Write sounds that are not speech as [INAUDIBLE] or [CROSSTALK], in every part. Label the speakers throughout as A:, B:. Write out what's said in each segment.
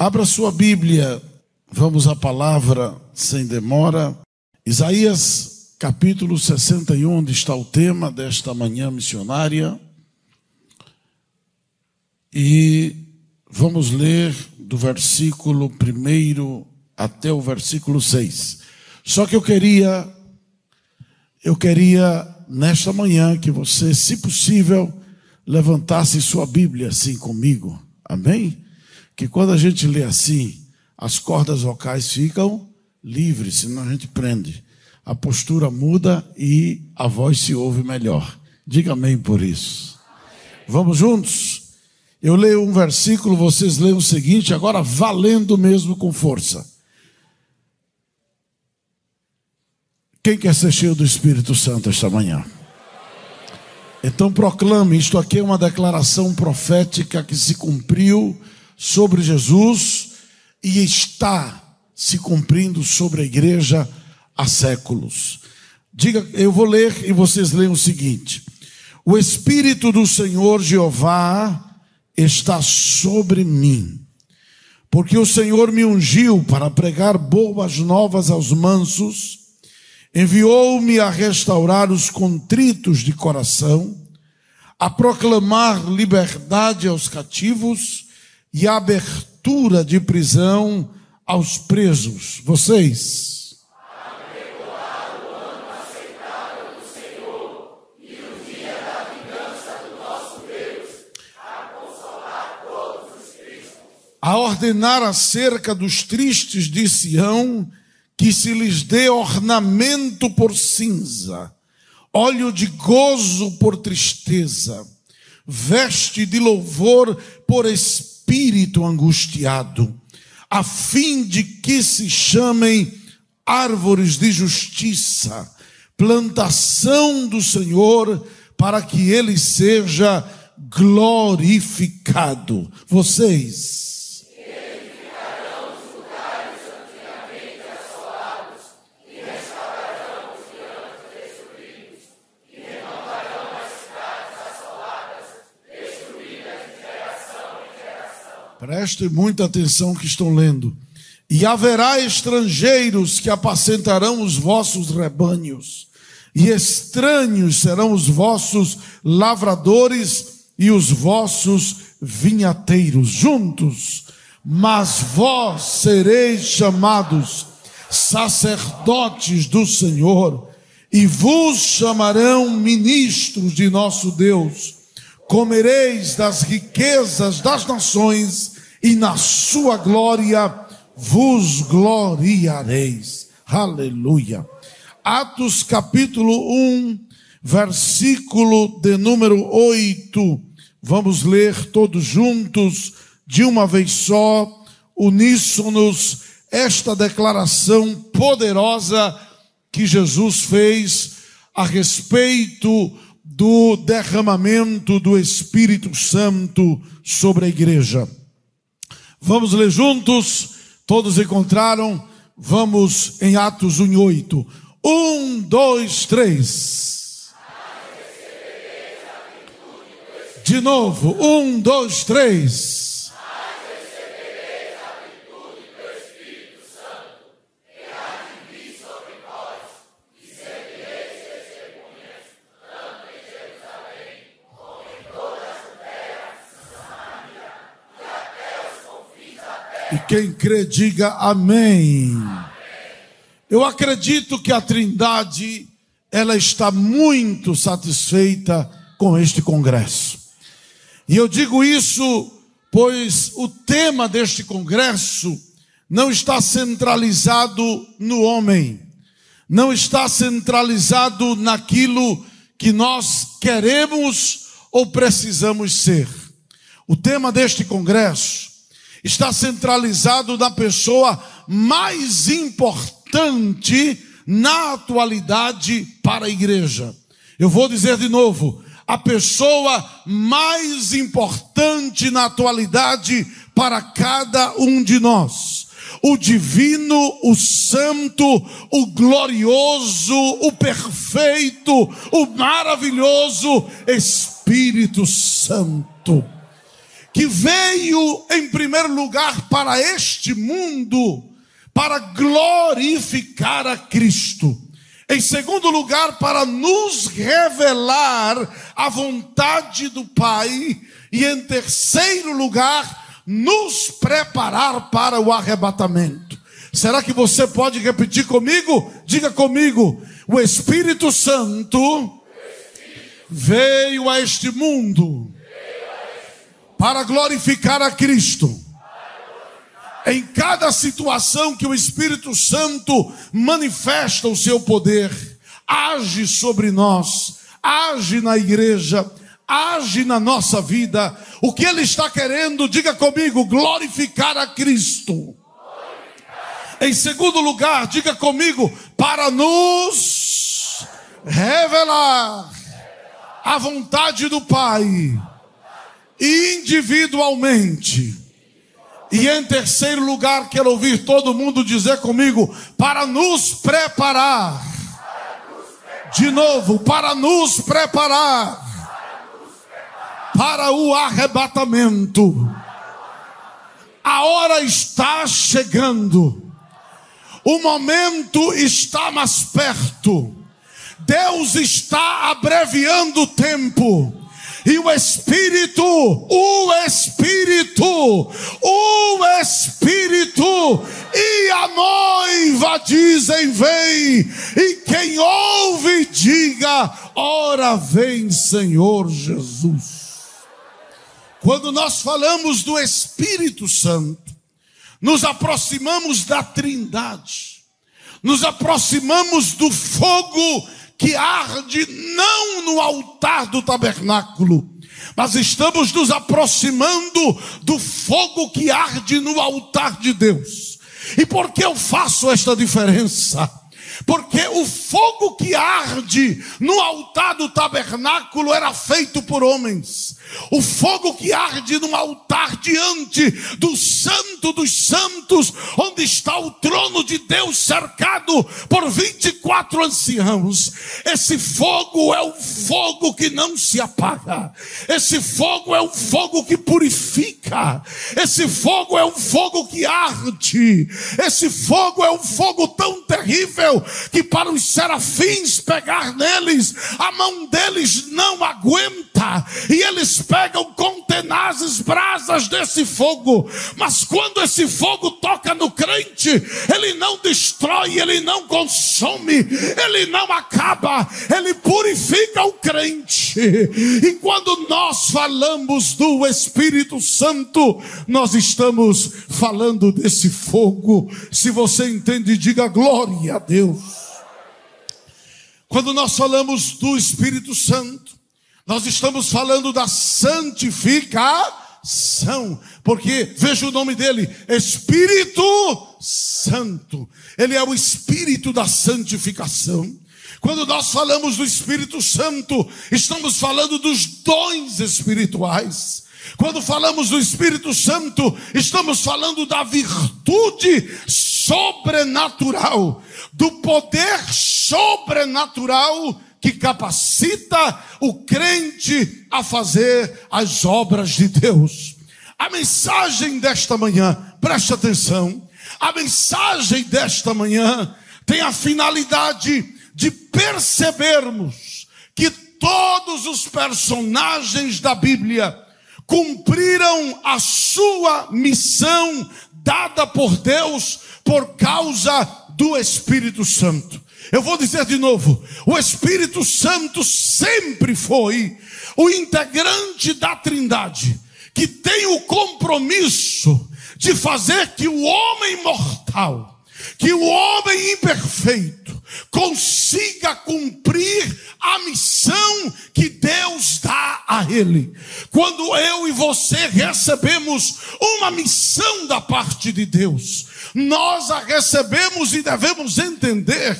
A: Abra sua Bíblia, vamos à palavra sem demora. Isaías capítulo 61, onde está o tema desta manhã missionária. E vamos ler do versículo 1 até o versículo 6. Só que eu queria, eu queria nesta manhã que você, se possível, levantasse sua Bíblia assim comigo. Amém? Que quando a gente lê assim, as cordas vocais ficam livres, senão a gente prende. A postura muda e a voz se ouve melhor. Diga amém por isso. Vamos juntos? Eu leio um versículo, vocês leem o seguinte, agora valendo mesmo com força. Quem quer ser cheio do Espírito Santo esta manhã? Então proclame, isto aqui é uma declaração profética que se cumpriu sobre Jesus e está se cumprindo sobre a igreja há séculos. Diga, eu vou ler e vocês leiam o seguinte: O Espírito do Senhor Jeová está sobre mim, porque o Senhor me ungiu para pregar boas novas aos mansos Enviou-me a restaurar os contritos de coração, a proclamar liberdade aos cativos e abertura de prisão aos presos. Vocês. a ordenar acerca dos tristes de Sião que se lhes dê ornamento por cinza, óleo de gozo por tristeza, veste de louvor por espírito angustiado, a fim de que se chamem árvores de justiça, plantação do Senhor, para que ele seja glorificado. Vocês Preste muita atenção que estão lendo. E haverá estrangeiros que apacentarão os vossos rebanhos, e estranhos serão os vossos lavradores e os vossos vinhateiros juntos. Mas vós sereis chamados sacerdotes do Senhor, e vos chamarão ministros de nosso Deus comereis das riquezas das nações e na sua glória vos gloriareis. Aleluia. Atos capítulo 1, versículo de número 8. Vamos ler todos juntos, de uma vez só, uníssonos, esta declaração poderosa que Jesus fez a respeito do derramamento do Espírito Santo sobre a igreja. Vamos ler juntos? Todos encontraram? Vamos em Atos 1 8. Um, dois, três. De novo. Um, dois, três. E quem crê, diga amém. Eu acredito que a Trindade, ela está muito satisfeita com este congresso. E eu digo isso pois o tema deste congresso não está centralizado no homem, não está centralizado naquilo que nós queremos ou precisamos ser. O tema deste congresso está centralizado na pessoa mais importante na atualidade para a igreja. Eu vou dizer de novo, a pessoa mais importante na atualidade para cada um de nós. O divino, o santo, o glorioso, o perfeito, o maravilhoso Espírito Santo. Que veio em primeiro lugar para este mundo para glorificar a Cristo. Em segundo lugar, para nos revelar a vontade do Pai. E em terceiro lugar, nos preparar para o arrebatamento. Será que você pode repetir comigo? Diga comigo: o Espírito Santo veio a este mundo para glorificar a Cristo. Em cada situação que o Espírito Santo manifesta o seu poder, age sobre nós, age na igreja, age na nossa vida. O que ele está querendo, diga comigo, glorificar a Cristo. Em segundo lugar, diga comigo, para nos revelar a vontade do Pai individualmente. E em terceiro lugar, quero ouvir todo mundo dizer comigo, para nos preparar. De novo, para nos preparar para o arrebatamento. A hora está chegando. O momento está mais perto. Deus está abreviando o tempo. E o Espírito, o Espírito, o Espírito e a noiva dizem: Vem, e quem ouve, diga: Ora vem, Senhor Jesus. Quando nós falamos do Espírito Santo, nos aproximamos da Trindade, nos aproximamos do fogo que arde não no altar do tabernáculo, mas estamos nos aproximando do fogo que arde no altar de Deus. E por que eu faço esta diferença? Porque o fogo que arde no altar do tabernáculo era feito por homens. O fogo que arde no altar diante do Santo dos Santos, onde está o trono de Deus cercado por 24 anciãos. Esse fogo é o fogo que não se apaga. Esse fogo é o fogo que purifica. Esse fogo é o fogo que arde. Esse fogo é um fogo tão terrível que para os serafins pegar neles, a mão deles não aguenta. E eles pegam com tenazes brasas desse fogo, mas quando esse fogo toca no crente, ele não destrói, ele não consome, ele não acaba, ele purifica o crente. E quando nós falamos do Espírito Santo, nós estamos falando desse fogo. Se você entende, diga glória a Deus. Quando nós falamos do Espírito Santo, nós estamos falando da santificação, porque veja o nome dele, Espírito Santo. Ele é o espírito da santificação. Quando nós falamos do Espírito Santo, estamos falando dos dons espirituais. Quando falamos do Espírito Santo, estamos falando da virtude sobrenatural, do poder sobrenatural que capacita o crente a fazer as obras de Deus. A mensagem desta manhã, preste atenção, a mensagem desta manhã tem a finalidade de percebermos que todos os personagens da Bíblia cumpriram a sua missão dada por Deus por causa do Espírito Santo. Eu vou dizer de novo: o Espírito Santo sempre foi o integrante da Trindade, que tem o compromisso de fazer que o homem mortal, que o homem imperfeito, consiga cumprir a missão que Deus dá a ele. Quando eu e você recebemos uma missão da parte de Deus, nós a recebemos e devemos entender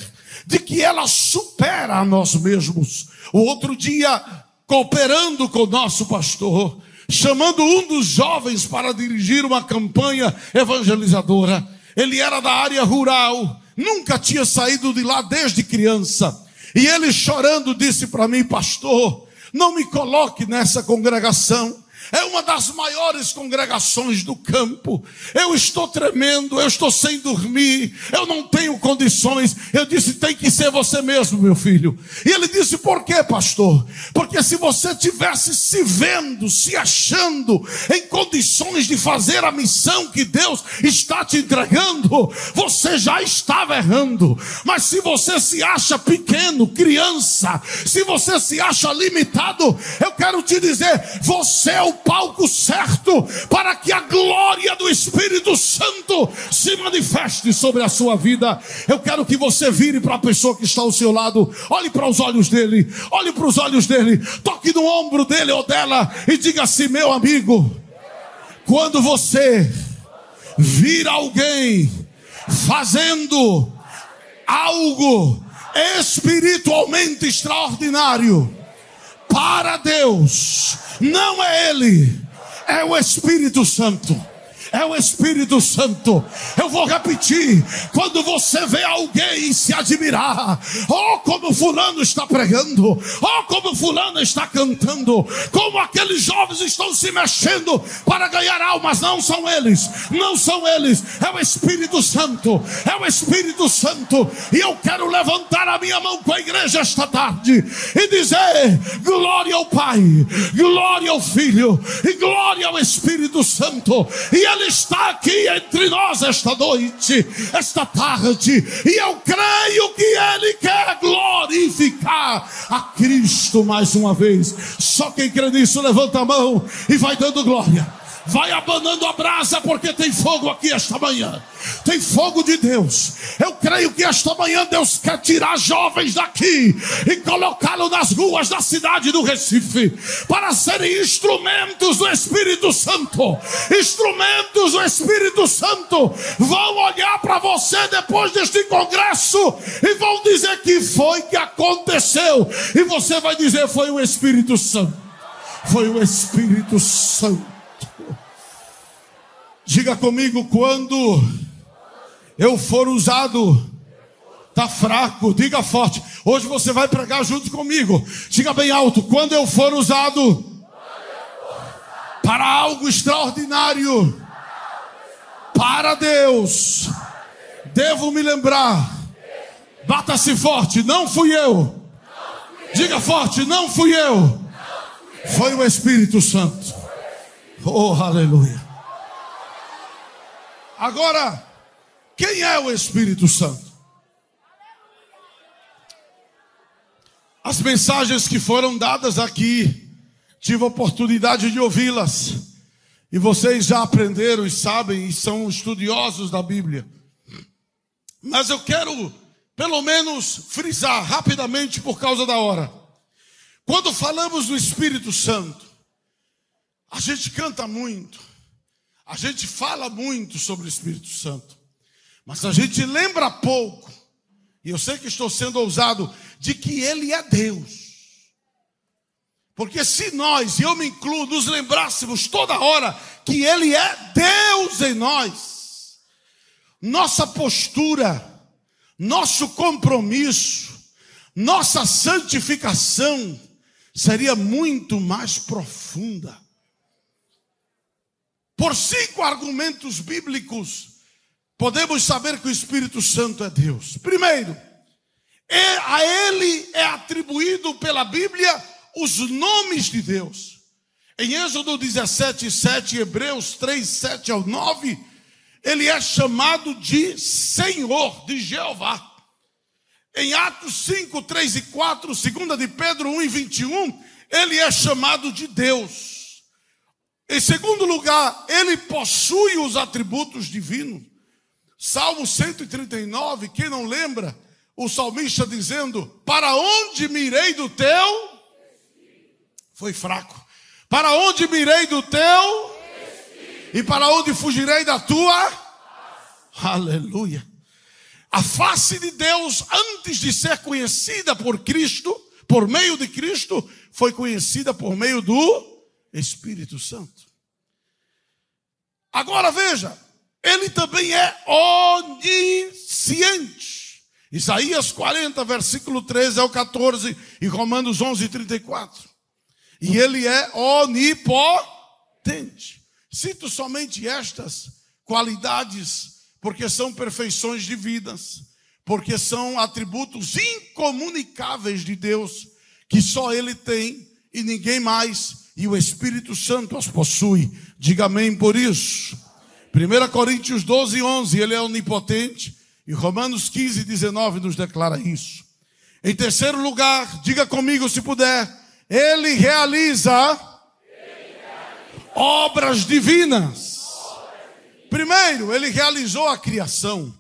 A: de que ela supera a nós mesmos. O outro dia, cooperando com o nosso pastor, chamando um dos jovens para dirigir uma campanha evangelizadora. Ele era da área rural, nunca tinha saído de lá desde criança. E ele chorando disse para mim, pastor, não me coloque nessa congregação, é uma das maiores congregações do campo. Eu estou tremendo, eu estou sem dormir, eu não tenho condições. Eu disse: tem que ser você mesmo, meu filho. E ele disse: por quê, pastor? Porque se você tivesse se vendo, se achando em condições de fazer a missão que Deus está te entregando, você já estava errando. Mas se você se acha pequeno, criança, se você se acha limitado, eu quero te dizer: você é o palco certo para que a glória do Espírito Santo se manifeste sobre a sua vida. Eu quero que você vire para a pessoa que está ao seu lado, olhe para os olhos dele, olhe para os olhos dele, toque no ombro dele ou dela e diga assim: meu amigo, quando você vir alguém fazendo algo espiritualmente extraordinário, para Deus, não é Ele, é o Espírito Santo é o Espírito Santo. Eu vou repetir: quando você vê alguém se admirar, oh, como Fulano está pregando, oh, como Fulano está cantando, como aqueles jovens estão se mexendo para ganhar almas, não são eles, não são eles, é o Espírito Santo, é o Espírito Santo, e eu quero levantar a minha mão com a igreja esta tarde e dizer: glória ao Pai, glória ao Filho. E glória ao Espírito Santo, e ele ele está aqui entre nós esta noite, esta tarde, e eu creio que Ele quer glorificar a Cristo mais uma vez. Só quem crê nisso, levanta a mão e vai dando glória. Vai abanando a brasa, porque tem fogo aqui esta manhã. Tem fogo de Deus. Eu creio que esta manhã Deus quer tirar jovens daqui e colocá-los nas ruas da cidade do Recife para serem instrumentos do Espírito Santo. Instrumentos do Espírito Santo vão olhar para você depois deste congresso e vão dizer que foi que aconteceu. E você vai dizer: foi o Espírito Santo. Foi o Espírito Santo. Diga comigo quando eu for usado tá fraco, diga forte. Hoje você vai pregar junto comigo. Diga bem alto, quando eu for usado para algo extraordinário para Deus, devo me lembrar. Bata-se forte, não fui eu. Diga forte, não fui eu. Foi o Espírito Santo. Oh, aleluia. Agora, quem é o Espírito Santo? As mensagens que foram dadas aqui, tive a oportunidade de ouvi-las. E vocês já aprenderam e sabem e são estudiosos da Bíblia. Mas eu quero, pelo menos, frisar rapidamente por causa da hora. Quando falamos do Espírito Santo, a gente canta muito, a gente fala muito sobre o Espírito Santo, mas a gente lembra pouco, e eu sei que estou sendo ousado, de que Ele é Deus. Porque se nós, e eu me incluo, nos lembrássemos toda hora que Ele é Deus em nós, nossa postura, nosso compromisso, nossa santificação seria muito mais profunda. Por cinco argumentos bíblicos, podemos saber que o Espírito Santo é Deus. Primeiro, é, a Ele é atribuído pela Bíblia os nomes de Deus. Em Êxodo 17, 7, Hebreus 3, 7 ao 9, ele é chamado de Senhor, de Jeová. Em Atos 5, 3 e 4, segunda de Pedro 1 e 21, ele é chamado de Deus. Em segundo lugar, ele possui os atributos divinos. Salmo 139, quem não lembra, o salmista dizendo: Para onde mirei do teu? Foi fraco. Para onde mirei do teu? E para onde fugirei da tua? Aleluia. A face de Deus, antes de ser conhecida por Cristo, por meio de Cristo, foi conhecida por meio do Espírito Santo. Agora veja, ele também é onisciente. Isaías 40, versículo 13 ao 14 e Romanos 11, 34. E ele é onipotente. Cito somente estas qualidades, porque são perfeições divinas, porque são atributos incomunicáveis de Deus, que só Ele tem e ninguém mais, e o Espírito Santo as possui. Diga amém por isso. 1 Coríntios 12, 11, ele é onipotente, e Romanos 15, 19 nos declara isso. Em terceiro lugar, diga comigo se puder, ele realiza obras divinas. Primeiro, ele realizou a criação.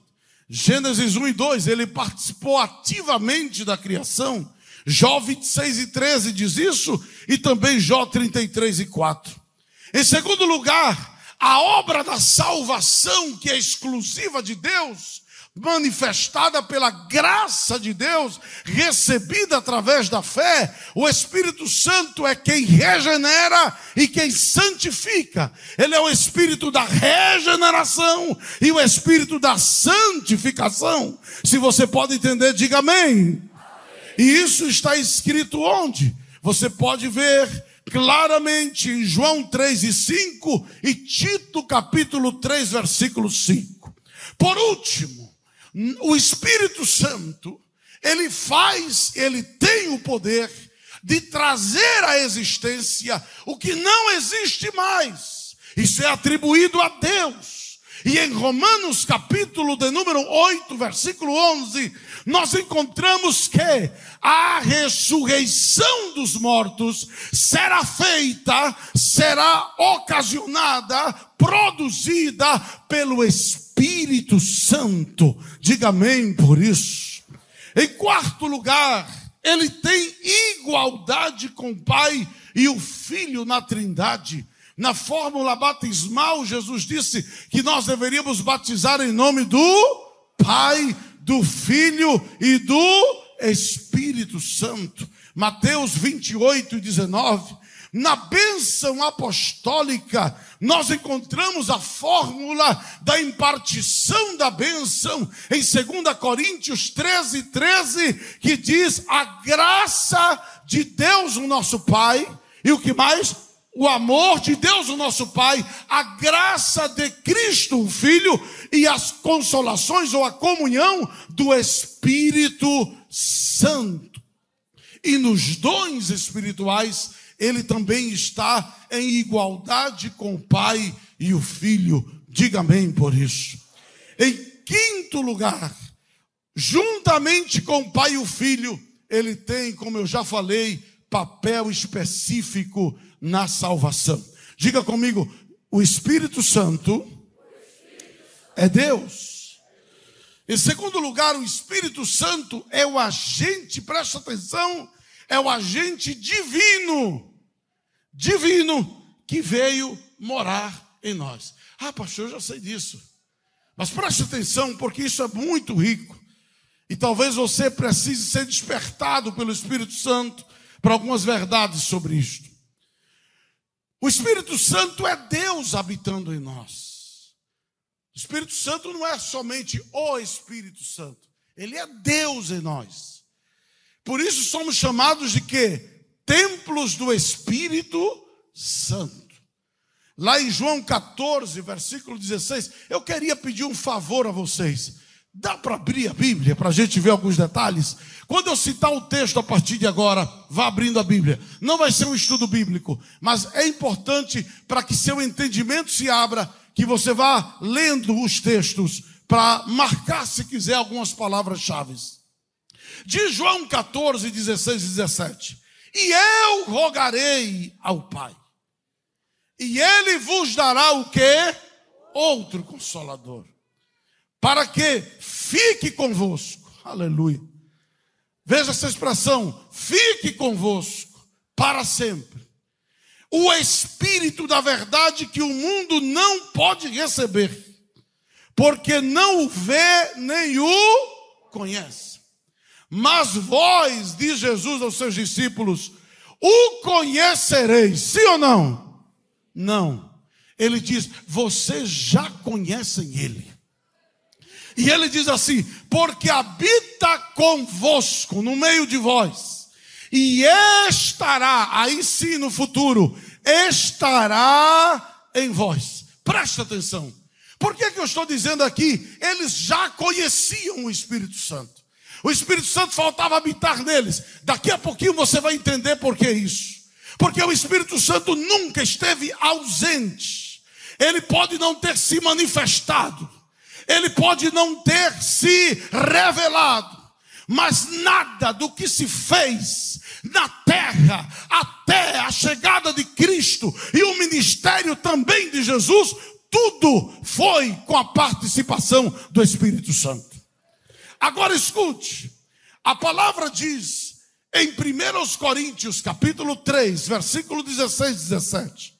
A: Gênesis 1 e 2, ele participou ativamente da criação. Jó 26 e 13 diz isso, e também Jó 33 e 4. Em segundo lugar, a obra da salvação, que é exclusiva de Deus, manifestada pela graça de Deus, recebida através da fé, o Espírito Santo é quem regenera e quem santifica. Ele é o Espírito da regeneração e o Espírito da santificação. Se você pode entender, diga amém. E isso está escrito onde? Você pode ver claramente em João 3 e 5 e Tito capítulo 3, versículo 5. Por último, o Espírito Santo, ele faz, ele tem o poder de trazer à existência o que não existe mais. Isso é atribuído a Deus. E em Romanos capítulo de número 8, versículo 11, nós encontramos que a ressurreição dos mortos será feita, será ocasionada, produzida pelo Espírito Santo. Diga amém por isso. Em quarto lugar, ele tem igualdade com o Pai e o Filho na Trindade. Na fórmula batismal, Jesus disse que nós deveríamos batizar em nome do Pai, do Filho e do Espírito Santo. Mateus 28 e 19. Na bênção apostólica, nós encontramos a fórmula da impartição da bênção em 2 Coríntios 13, 13, que diz a graça de Deus, o nosso Pai, e o que mais? O amor de Deus, o nosso Pai, a graça de Cristo, o Filho, e as consolações ou a comunhão do Espírito Santo. E nos dons espirituais, ele também está em igualdade com o Pai e o Filho. Diga amém por isso. Em quinto lugar, juntamente com o Pai e o Filho, ele tem, como eu já falei, papel específico na salvação. Diga comigo, o Espírito Santo é Deus. Em segundo lugar, o Espírito Santo é o agente, presta atenção, é o agente divino, divino, que veio morar em nós. Ah, pastor, eu já sei disso. Mas preste atenção, porque isso é muito rico. E talvez você precise ser despertado pelo Espírito Santo para algumas verdades sobre isto. O Espírito Santo é Deus habitando em nós. O Espírito Santo não é somente o Espírito Santo, ele é Deus em nós. Por isso somos chamados de quê? Templos do Espírito Santo. Lá em João 14, versículo 16, eu queria pedir um favor a vocês. Dá para abrir a Bíblia para a gente ver alguns detalhes? Quando eu citar o texto a partir de agora, vá abrindo a Bíblia. Não vai ser um estudo bíblico, mas é importante para que seu entendimento se abra, que você vá lendo os textos para marcar, se quiser, algumas palavras-chave. De João 14, 16 e 17. E eu rogarei ao Pai, e ele vos dará o que? Outro consolador para que fique convosco. Aleluia. Veja essa expressão, fique convosco para sempre. O Espírito da verdade que o mundo não pode receber, porque não o vê nem o conhece. Mas vós, diz Jesus aos seus discípulos, o conhecereis, sim ou não? Não. Ele diz: vocês já conhecem ele. E ele diz assim: porque habita convosco, no meio de vós, e estará, aí sim no futuro, estará em vós. Presta atenção. Por que, que eu estou dizendo aqui? Eles já conheciam o Espírito Santo. O Espírito Santo faltava habitar neles. Daqui a pouquinho você vai entender por que isso. Porque o Espírito Santo nunca esteve ausente. Ele pode não ter se manifestado. Ele pode não ter se revelado. Mas nada do que se fez na terra até a chegada de Cristo e o ministério também de Jesus tudo foi com a participação do Espírito Santo. Agora escute, a palavra diz em 1 Coríntios, capítulo 3, versículo 16 e 17: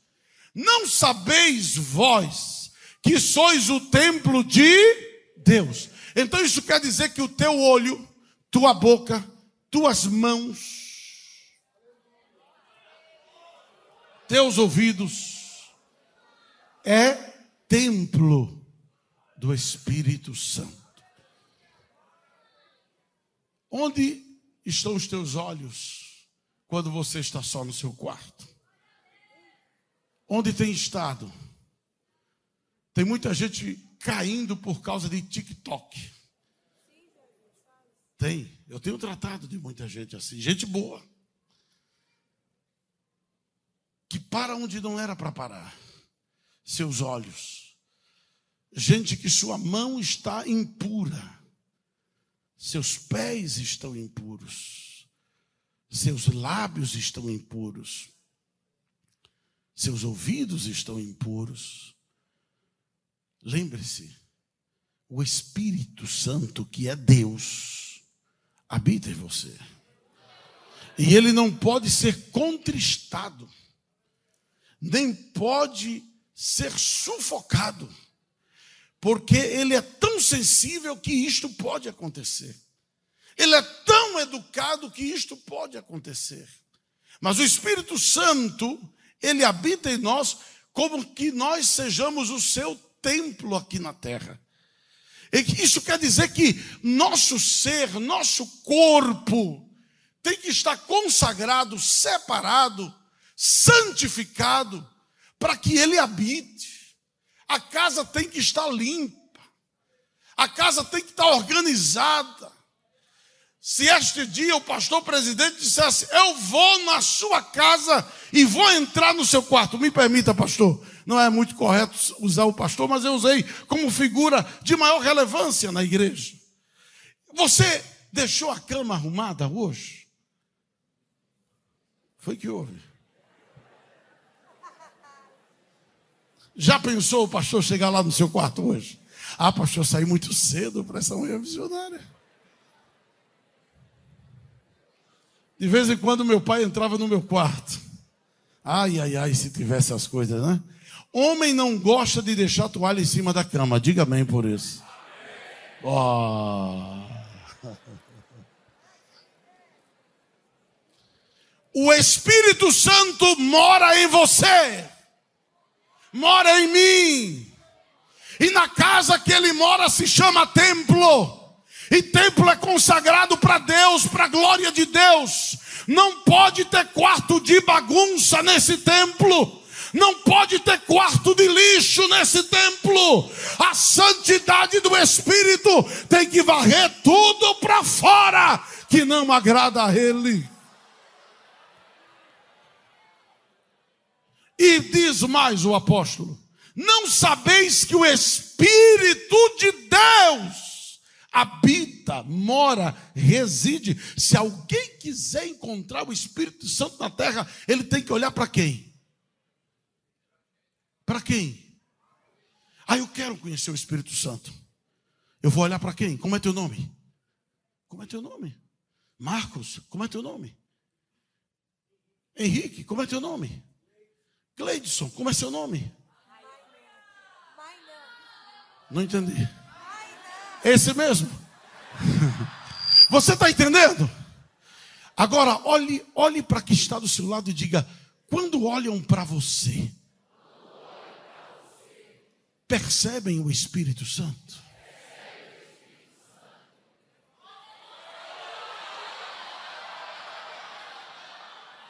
A: Não sabeis vós que sois o templo de Deus. Então isso quer dizer que o teu olho, tua boca, tuas mãos, teus ouvidos, é templo do Espírito Santo. Onde estão os teus olhos quando você está só no seu quarto? Onde tem estado? Tem muita gente caindo por causa de TikTok. Tem. Eu tenho tratado de muita gente assim, gente boa. Que para onde não era para parar seus olhos. Gente que sua mão está impura, seus pés estão impuros, seus lábios estão impuros, seus ouvidos estão impuros. Lembre-se, o Espírito Santo, que é Deus, habita em você. E ele não pode ser contristado, nem pode ser sufocado, porque ele é tão sensível que isto pode acontecer. Ele é tão educado que isto pode acontecer. Mas o Espírito Santo, ele habita em nós como que nós sejamos o seu templo aqui na terra. Isso quer dizer que nosso ser, nosso corpo, tem que estar consagrado, separado, santificado para que ele habite. A casa tem que estar limpa. A casa tem que estar organizada. Se este dia o pastor presidente dissesse: Eu vou na sua casa e vou entrar no seu quarto, me permita, pastor. Não é muito correto usar o pastor, mas eu usei como figura de maior relevância na igreja. Você deixou a cama arrumada hoje? Foi que houve? Já pensou o pastor chegar lá no seu quarto hoje? Ah, pastor, saí muito cedo para essa manhã visionária. De vez em quando meu pai entrava no meu quarto. Ai, ai, ai, se tivesse as coisas, né? Homem não gosta de deixar toalha em cima da cama. Diga amém por isso. O Espírito Santo mora em você mora em mim. E na casa que ele mora se chama templo. E templo é consagrado para Deus, para a glória de Deus. Não pode ter quarto de bagunça nesse templo. Não pode ter quarto de lixo nesse templo. A santidade do Espírito tem que varrer tudo para fora que não agrada a Ele. E diz mais o apóstolo: Não sabeis que o Espírito de Deus habita, mora, reside. Se alguém quiser encontrar o Espírito Santo na terra, ele tem que olhar para quem? Para quem? Ah, eu quero conhecer o Espírito Santo. Eu vou olhar para quem? Como é teu nome? Como é teu nome? Marcos, como é teu nome? Henrique, como é teu nome? Gleidson, como é seu nome? Não entendi. Esse mesmo? [LAUGHS] Você está entendendo? Agora, olhe, olhe para quem está do seu lado e diga: quando olham para você, percebem o Espírito Santo?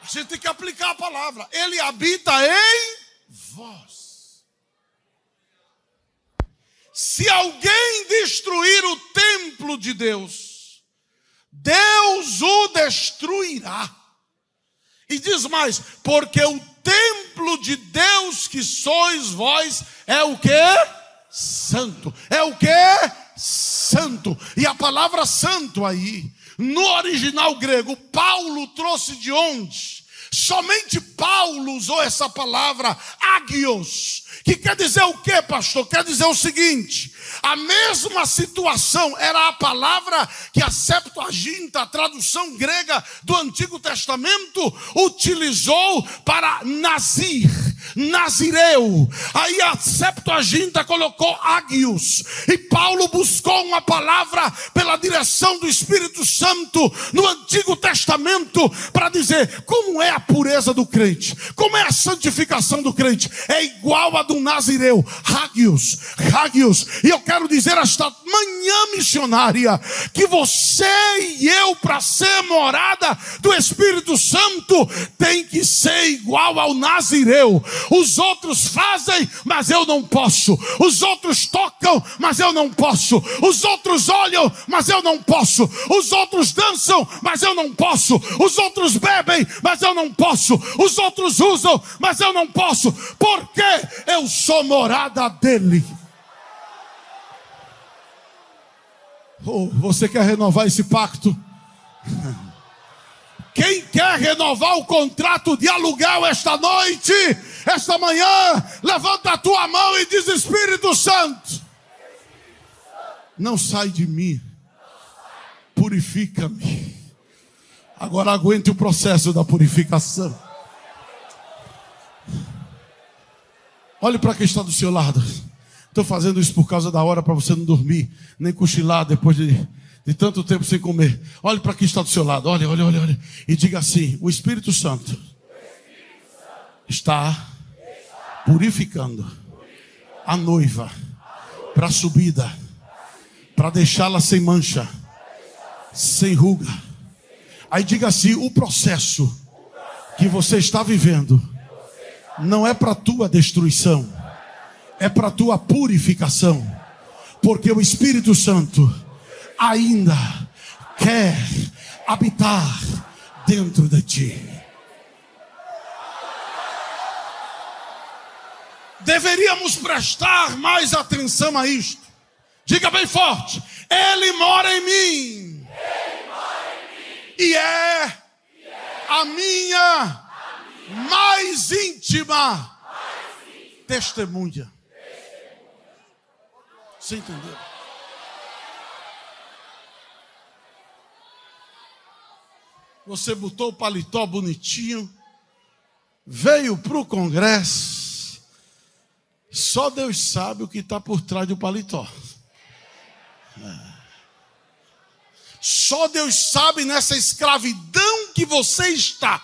A: A gente tem que aplicar a palavra. Ele habita em vós. Se alguém destruir o templo de Deus, Deus o destruirá. E diz mais: porque o templo de Deus que sois vós é o que? Santo. É o que? Santo. E a palavra santo aí, no original grego, Paulo trouxe de onde? Somente Paulo usou essa palavra agios, que quer dizer o que, pastor? Quer dizer o seguinte: a mesma situação era a palavra que a Septuaginta, a tradução grega do Antigo Testamento, utilizou para Nazir, Nazireu. Aí a Septuaginta colocou Agios, e Paulo buscou uma palavra pela direção do Espírito Santo no Antigo Testamento para dizer como é a pureza do crente, como é a santificação do crente. É igual a do Nazireu, Hagios, Hagios. E eu quero dizer esta manhã missionária que você e eu, para ser morada do Espírito Santo, tem que ser igual ao Nazireu. Os outros fazem, mas eu não posso. Os outros tocam, mas eu não posso. Os outros olham, mas eu não posso. Os outros dançam, mas eu não posso. Os outros bebem, mas eu não posso. Os outros usam, mas eu não posso. Porque eu sou morada dele. Oh, você quer renovar esse pacto? [LAUGHS] Quem quer renovar o contrato de aluguel esta noite, esta manhã, levanta a tua mão e diz: Espírito Santo, não sai de mim, purifica-me. Agora aguente o processo da purificação. Olhe para quem está do seu lado. Estou fazendo isso por causa da hora para você não dormir, nem cochilar depois de, de tanto tempo sem comer. Olhe para quem está do seu lado, olha, olha, olha, olha. E diga assim: o Espírito Santo está purificando a noiva para a subida, para deixá-la sem mancha, sem ruga. Aí diga assim: o processo que você está vivendo não é para tua destruição é para tua purificação, porque o Espírito Santo ainda quer habitar dentro de ti. Deveríamos prestar mais atenção a isto. Diga bem forte: Ele mora em mim. E é, a minha mais íntima testemunha. Você entendeu? Você botou o paletó bonitinho, veio para o congresso. Só Deus sabe o que está por trás do paletó. É. Só Deus sabe nessa escravidão que você está,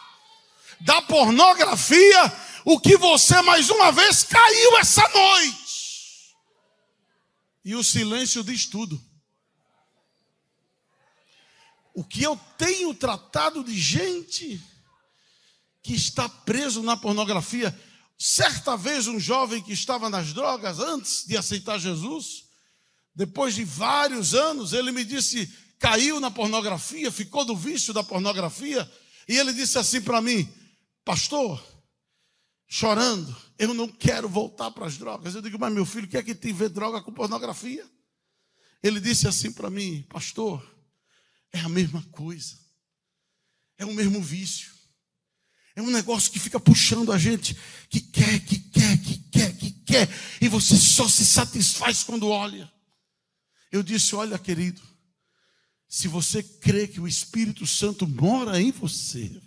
A: da pornografia, o que você mais uma vez caiu essa noite. E o silêncio diz tudo. O que eu tenho tratado de gente que está preso na pornografia. Certa vez, um jovem que estava nas drogas antes de aceitar Jesus, depois de vários anos, ele me disse: caiu na pornografia, ficou do vício da pornografia, e ele disse assim para mim: Pastor, chorando, eu não quero voltar para as drogas. Eu digo, mas meu filho, o que é que tem a ver droga com pornografia? Ele disse assim para mim, pastor, é a mesma coisa, é o mesmo vício, é um negócio que fica puxando a gente, que quer, que quer, que quer, que quer, e você só se satisfaz quando olha. Eu disse, olha, querido, se você crê que o Espírito Santo mora em você,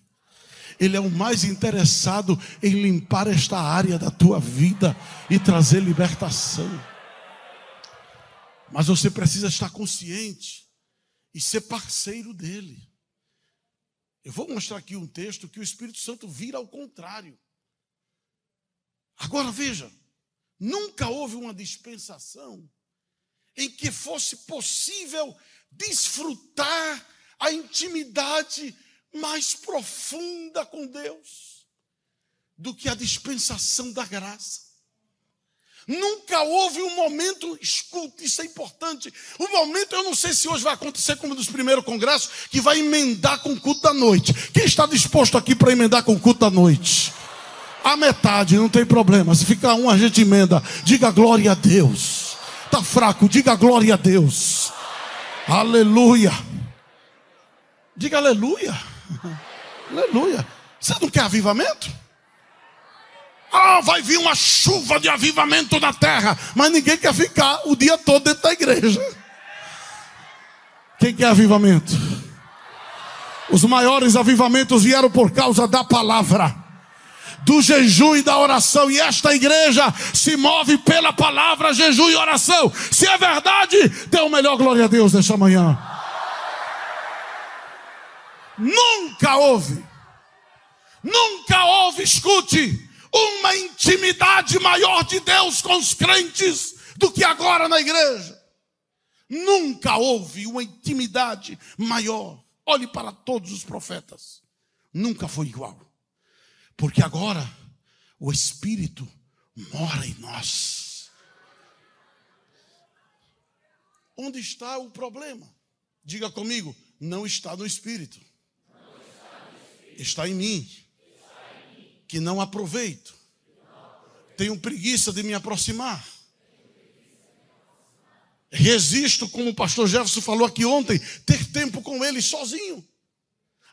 A: ele é o mais interessado em limpar esta área da tua vida e trazer libertação. Mas você precisa estar consciente e ser parceiro dele. Eu vou mostrar aqui um texto que o Espírito Santo vira ao contrário. Agora veja, nunca houve uma dispensação em que fosse possível desfrutar a intimidade mais profunda com Deus do que a dispensação da graça. Nunca houve um momento, escute, isso é importante. Um momento, eu não sei se hoje vai acontecer como nos primeiros congressos, que vai emendar com o culto da noite. Quem está disposto aqui para emendar com o culto da noite? A metade, não tem problema. Se ficar um, a gente emenda. Diga glória a Deus. Está fraco, diga glória a Deus. Aleluia. Diga aleluia. [LAUGHS] Aleluia. Você não quer avivamento? Ah, vai vir uma chuva de avivamento na terra, mas ninguém quer ficar o dia todo dentro da igreja. Quem quer avivamento? Os maiores avivamentos vieram por causa da palavra, do jejum e da oração. E esta igreja se move pela palavra, jejum e oração. Se é verdade, dê o melhor glória a Deus nesta manhã. Nunca houve, nunca houve, escute uma intimidade maior de Deus com os crentes do que agora na igreja. Nunca houve uma intimidade maior. Olhe para todos os profetas. Nunca foi igual. Porque agora o Espírito mora em nós. Onde está o problema? Diga comigo, não está no Espírito. Está em mim que não aproveito. Tenho preguiça de me aproximar. Resisto, como o pastor Jefferson falou aqui ontem, ter tempo com ele sozinho.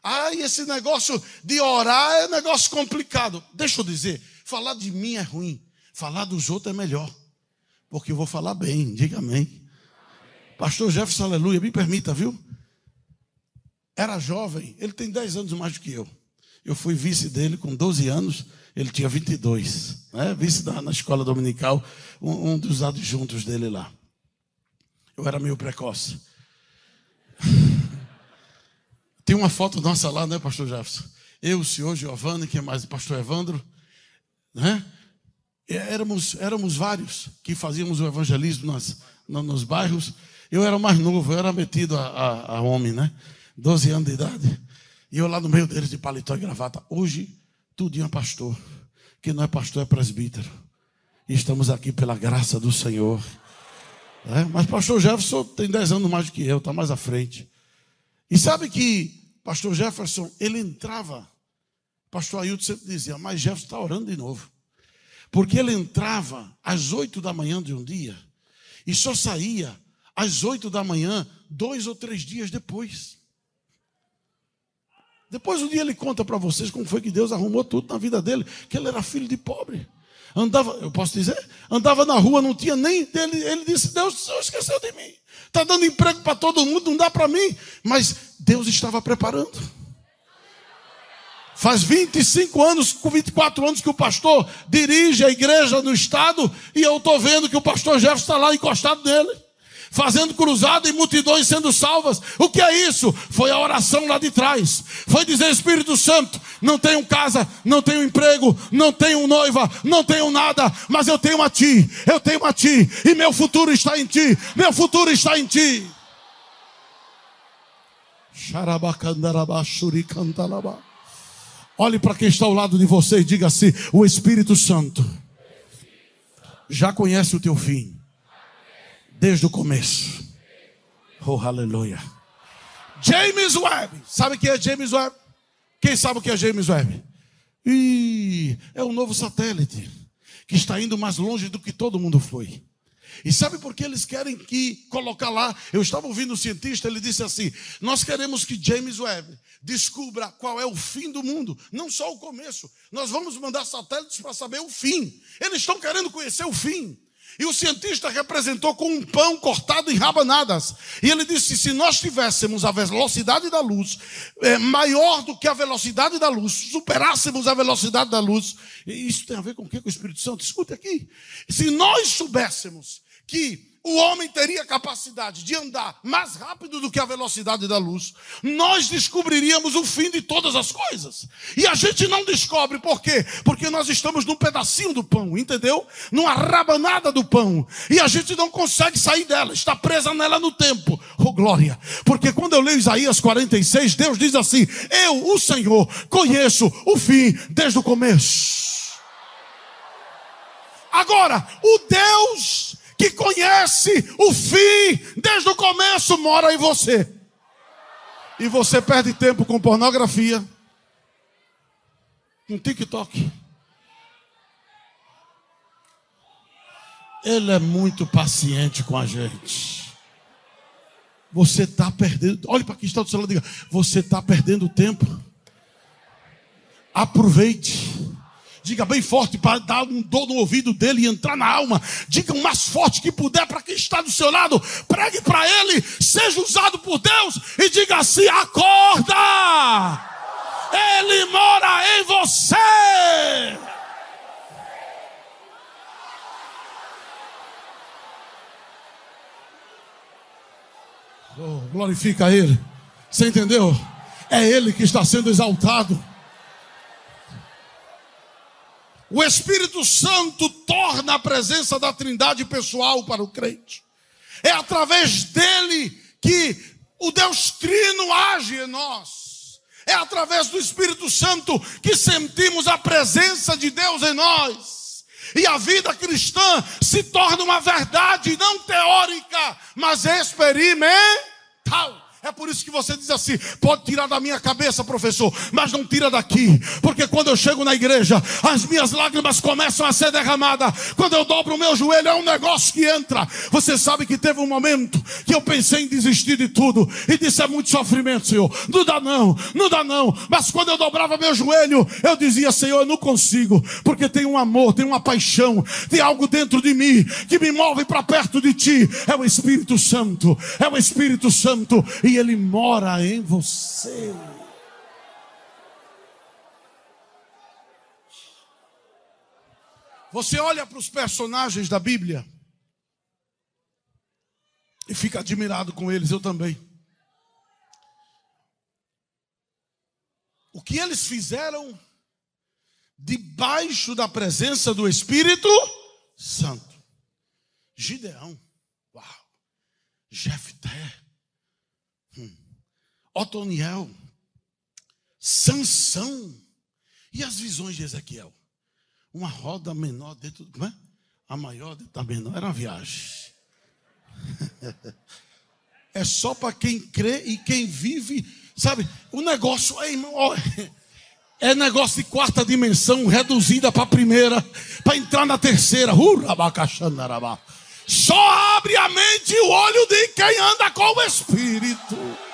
A: Ah, esse negócio de orar é negócio complicado. Deixa eu dizer, falar de mim é ruim, falar dos outros é melhor. Porque eu vou falar bem, diga amém. Pastor Jefferson, aleluia, me permita, viu? Era jovem, ele tem 10 anos mais do que eu. Eu fui vice dele com 12 anos, ele tinha 22, né? vice na escola dominical, um, um dos adjuntos dele lá. Eu era meio precoce. [LAUGHS] Tem uma foto nossa lá, né, pastor Jefferson? Eu, o senhor Giovanni, que é mais o pastor Evandro, né? Éramos, éramos vários que fazíamos o evangelismo nas, nos bairros. Eu era mais novo, eu era metido a, a, a homem, né? 12 anos de idade. E eu lá no meio deles de paletó e gravata. Hoje, tudo é pastor. Quem não é pastor é presbítero. E estamos aqui pela graça do Senhor. É, mas pastor Jefferson tem 10 anos mais do que eu, está mais à frente. E sabe que pastor Jefferson, ele entrava, pastor Ailton sempre dizia, mas Jefferson está orando de novo. Porque ele entrava às 8 da manhã de um dia e só saía às 8 da manhã, dois ou três dias depois. Depois um dia ele conta para vocês como foi que Deus arrumou tudo na vida dele, que ele era filho de pobre. Andava, eu posso dizer, andava na rua, não tinha nem ele, ele disse: Deus esqueceu de mim. Está dando emprego para todo mundo, não dá para mim. Mas Deus estava preparando. Faz 25 anos, com 24 anos que o pastor dirige a igreja no estado, e eu estou vendo que o pastor Jefferson está lá encostado nele fazendo cruzada e multidões sendo salvas. O que é isso? Foi a oração lá de trás. Foi dizer, Espírito Santo, não tenho casa, não tenho emprego, não tenho noiva, não tenho nada, mas eu tenho a Ti, eu tenho a Ti, e meu futuro está em Ti, meu futuro está em Ti. Olhe para quem está ao lado de você e diga assim: o Espírito Santo já conhece o teu fim desde o começo. Oh, aleluia. James Webb. Sabe quem é James Webb? Quem sabe o que é James Webb? E é um novo satélite que está indo mais longe do que todo mundo foi. E sabe por que eles querem que colocar lá? Eu estava ouvindo um cientista, ele disse assim: "Nós queremos que James Webb descubra qual é o fim do mundo, não só o começo. Nós vamos mandar satélites para saber o fim. Eles estão querendo conhecer o fim. E o cientista representou com um pão cortado em rabanadas. E ele disse: se nós tivéssemos a velocidade da luz é, maior do que a velocidade da luz, superássemos a velocidade da luz, e isso tem a ver com o que? Com o Espírito Santo? Escute aqui. Se nós soubéssemos que o homem teria capacidade de andar mais rápido do que a velocidade da luz, nós descobriríamos o fim de todas as coisas. E a gente não descobre por quê? Porque nós estamos num pedacinho do pão, entendeu? Numa rabanada do pão. E a gente não consegue sair dela, está presa nela no tempo. Oh glória! Porque quando eu leio Isaías 46, Deus diz assim: Eu, o Senhor, conheço o fim desde o começo. Agora, o Deus que conhece o fim desde o começo, mora em você. E você perde tempo com pornografia, com TikTok. Ele é muito paciente com a gente. Você está perdendo. Olhe para quem está do seu lado e diga: Você está perdendo tempo. Aproveite. Diga bem forte para dar um dor no ouvido dele e entrar na alma. Diga o mais forte que puder para quem está do seu lado. Pregue para ele. Seja usado por Deus e diga assim: acorda! Ele mora em você. Oh, glorifica Ele. Você entendeu? É Ele que está sendo exaltado. O Espírito Santo torna a presença da Trindade pessoal para o crente. É através dele que o Deus Trino age em nós. É através do Espírito Santo que sentimos a presença de Deus em nós. E a vida cristã se torna uma verdade não teórica, mas experimental. É por isso que você diz assim: pode tirar da minha cabeça, professor, mas não tira daqui, porque quando eu chego na igreja, as minhas lágrimas começam a ser derramadas. Quando eu dobro o meu joelho, é um negócio que entra. Você sabe que teve um momento que eu pensei em desistir de tudo e disse: é muito sofrimento, Senhor. Não dá não, não dá não. Mas quando eu dobrava meu joelho, eu dizia: Senhor, eu não consigo, porque tem um amor, tem uma paixão, tem algo dentro de mim que me move para perto de Ti. É o Espírito Santo, é o Espírito Santo. E ele mora em você. Você olha para os personagens da Bíblia e fica admirado com eles, eu também. O que eles fizeram debaixo da presença do Espírito Santo. Gideão, uau, Jefté, Otoniel, Sansão e as visões de Ezequiel. Uma roda menor dentro, como é? A maior dentro da menor. Era uma viagem. [LAUGHS] é só para quem crê e quem vive, sabe? O negócio, é, irmão, ó, é negócio de quarta dimensão reduzida para a primeira, para entrar na terceira. Só abre a mente e o olho de quem anda com o Espírito.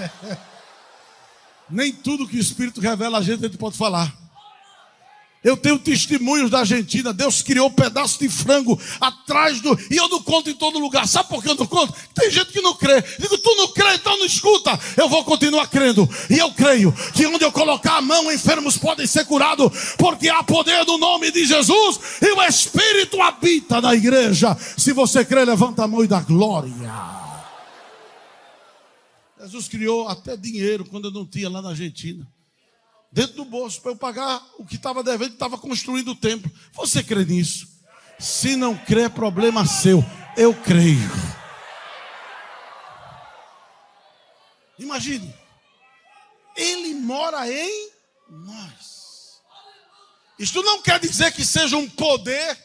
A: [LAUGHS] Nem tudo que o Espírito revela a gente, a gente pode falar. Eu tenho testemunhos da Argentina. Deus criou um pedaço de frango atrás do. E eu não conto em todo lugar. Sabe por que eu não conto? Tem gente que não crê. Digo, tu não crê, então não escuta. Eu vou continuar crendo. E eu creio que onde eu colocar a mão, enfermos podem ser curados. Porque há poder no nome de Jesus. E o Espírito habita na igreja. Se você crê, levanta a mão e dá glória. Jesus criou até dinheiro quando eu não tinha lá na Argentina. Dentro do bolso, para eu pagar o que estava devendo, estava construindo o templo. Você crê nisso? Se não crê, é problema seu. Eu creio. Imagine. Ele mora em nós. Isto não quer dizer que seja um poder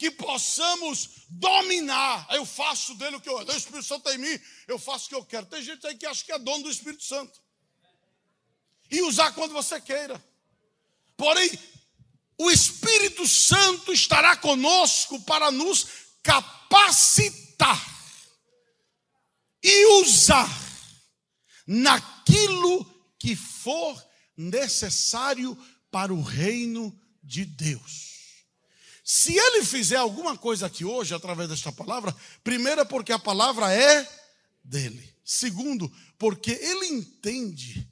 A: que possamos dominar. Eu faço dele o que eu. O Espírito Santo em mim, eu faço o que eu quero. Tem gente aí que acha que é dono do Espírito Santo. E usar quando você queira. Porém, o Espírito Santo estará conosco para nos capacitar e usar naquilo que for necessário para o reino de Deus. Se ele fizer alguma coisa aqui hoje, através desta palavra, primeiro é porque a palavra é dele. Segundo, porque ele entende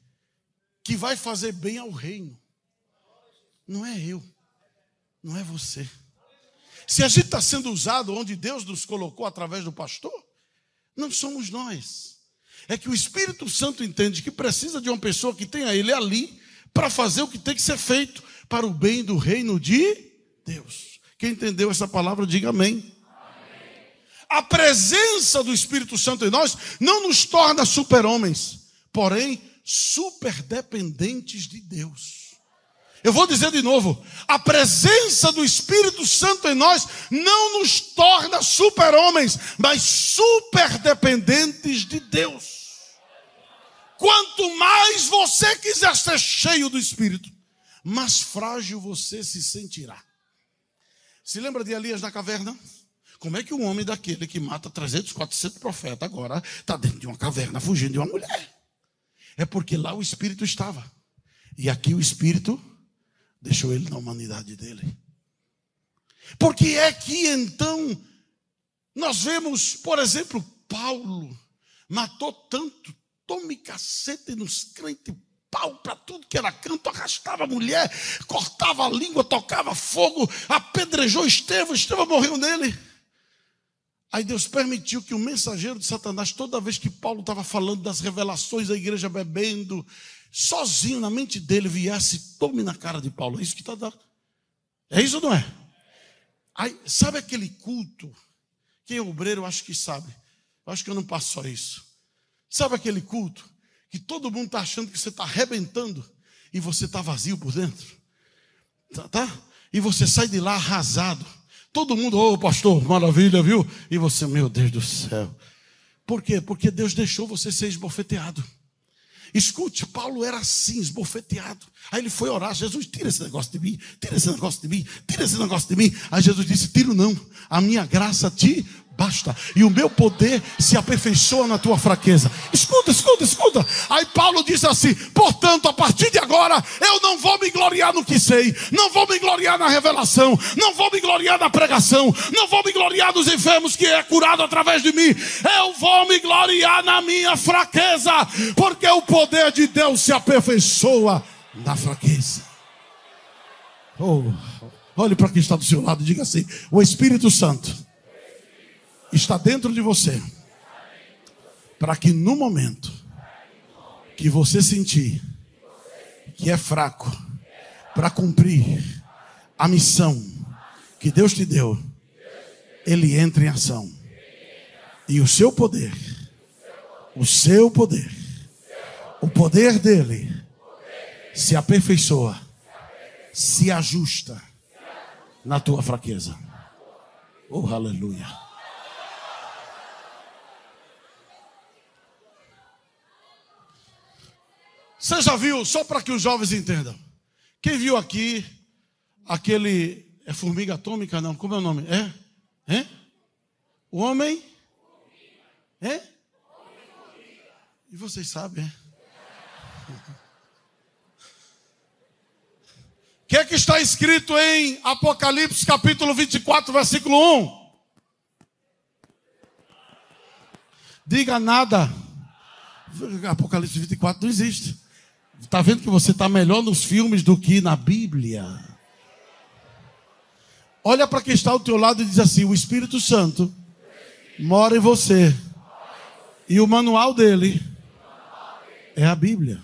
A: que vai fazer bem ao reino. Não é eu, não é você. Se a gente está sendo usado onde Deus nos colocou através do pastor, não somos nós. É que o Espírito Santo entende que precisa de uma pessoa que tenha ele ali para fazer o que tem que ser feito para o bem do reino de Deus. Quem entendeu essa palavra, diga amém. A presença do Espírito Santo em nós não nos torna super-homens, porém superdependentes de Deus. Eu vou dizer de novo: a presença do Espírito Santo em nós não nos torna super-homens, mas superdependentes de Deus. Quanto mais você quiser ser cheio do Espírito, mais frágil você se sentirá. Se lembra de Elias na caverna? Como é que um homem daquele que mata 300, 400 profetas agora está dentro de uma caverna fugindo de uma mulher? É porque lá o Espírito estava. E aqui o Espírito deixou ele na humanidade dele. Porque é que então nós vemos, por exemplo, Paulo matou tanto, tome cacete nos crentes, pau para tudo que era canto, arrastava a mulher, cortava a língua, tocava fogo, apedrejou Estevão, Estevão morreu nele. Aí Deus permitiu que o mensageiro de Satanás, toda vez que Paulo estava falando das revelações da igreja bebendo, sozinho na mente dele viesse, tome na cara de Paulo. É isso que está dando. É isso ou não é? Aí, sabe aquele culto? Quem é obreiro, eu acho que sabe. Eu acho que eu não passo só isso. Sabe aquele culto que todo mundo está achando que você está arrebentando e você está vazio por dentro? Tá, tá? E você sai de lá arrasado. Todo mundo, ô oh, pastor, maravilha, viu? E você, meu Deus do céu. Por quê? Porque Deus deixou você ser esbofeteado. Escute, Paulo era assim, esbofeteado. Aí ele foi orar, Jesus, tira esse negócio de mim, tira esse negócio de mim, tira esse negócio de mim. Aí Jesus disse: Tiro não, a minha graça te basta. E o meu poder se aperfeiçoa na tua fraqueza. Escuta, escuta, escuta. Aí Paulo diz assim: portanto, a partir de agora, eu não vou me gloriar no que sei, não vou me gloriar na revelação, não vou me gloriar na pregação, não vou me gloriar nos enfermos que é curado através de mim. Eu vou me gloriar na minha fraqueza, porque o poder de Deus se aperfeiçoa na fraqueza. Oh, olhe para quem está do seu lado e diga assim: o Espírito Santo está dentro de você, para que no momento que você sentir que é fraco para cumprir a missão que Deus te deu, ele entre em ação. E o seu poder, o seu poder, o poder dele se aperfeiçoa, se ajusta na tua fraqueza. Oh, aleluia. Você já viu, só para que os jovens entendam. Quem viu aqui aquele. É formiga atômica? Não, como é o nome? É? É? O homem? É? E vocês sabem, é? O [LAUGHS] que é que está escrito em Apocalipse capítulo 24, versículo 1? Diga nada. Apocalipse 24 não existe. Está vendo que você está melhor nos filmes do que na Bíblia? Olha para quem está ao teu lado e diz assim: o Espírito Santo mora em você. E o manual dele é a Bíblia.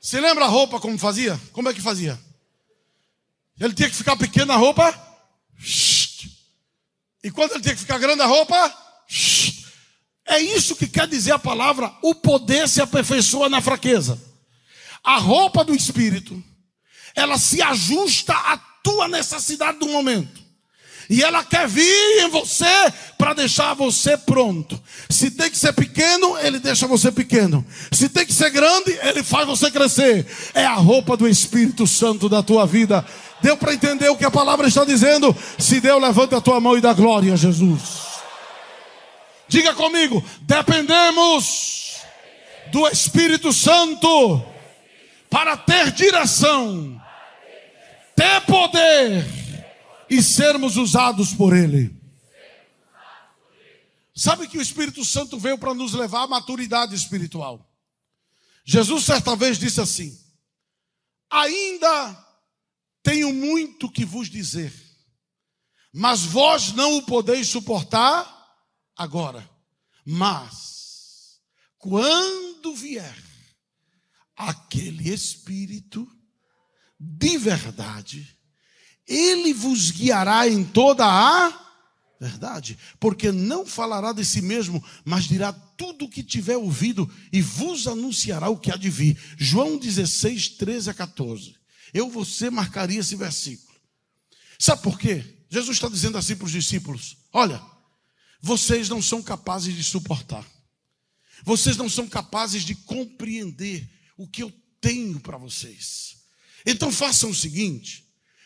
A: Você lembra a roupa como fazia? Como é que fazia? Ele tinha que ficar pequena a roupa. E quando ele tinha que ficar grande a roupa, é isso que quer dizer a palavra: o poder se aperfeiçoa na fraqueza. A roupa do espírito, ela se ajusta à tua necessidade do momento. E ela quer vir em você para deixar você pronto. Se tem que ser pequeno, ele deixa você pequeno. Se tem que ser grande, ele faz você crescer. É a roupa do Espírito Santo da tua vida Deu para entender o que a palavra está dizendo? Se deu, levanta a tua mão e dá glória a Jesus. Diga comigo: dependemos do Espírito Santo para ter direção, ter poder e sermos usados por Ele. Sabe que o Espírito Santo veio para nos levar à maturidade espiritual. Jesus certa vez disse assim: Ainda tenho muito que vos dizer, mas vós não o podeis suportar agora. Mas, quando vier aquele Espírito de verdade, ele vos guiará em toda a Verdade, porque não falará de si mesmo, mas dirá tudo o que tiver ouvido e vos anunciará o que há de vir. João 16, 13 a 14. Eu, você, marcaria esse versículo. Sabe por quê? Jesus está dizendo assim para os discípulos: Olha, vocês não são capazes de suportar, vocês não são capazes de compreender o que eu tenho para vocês. Então façam o seguinte: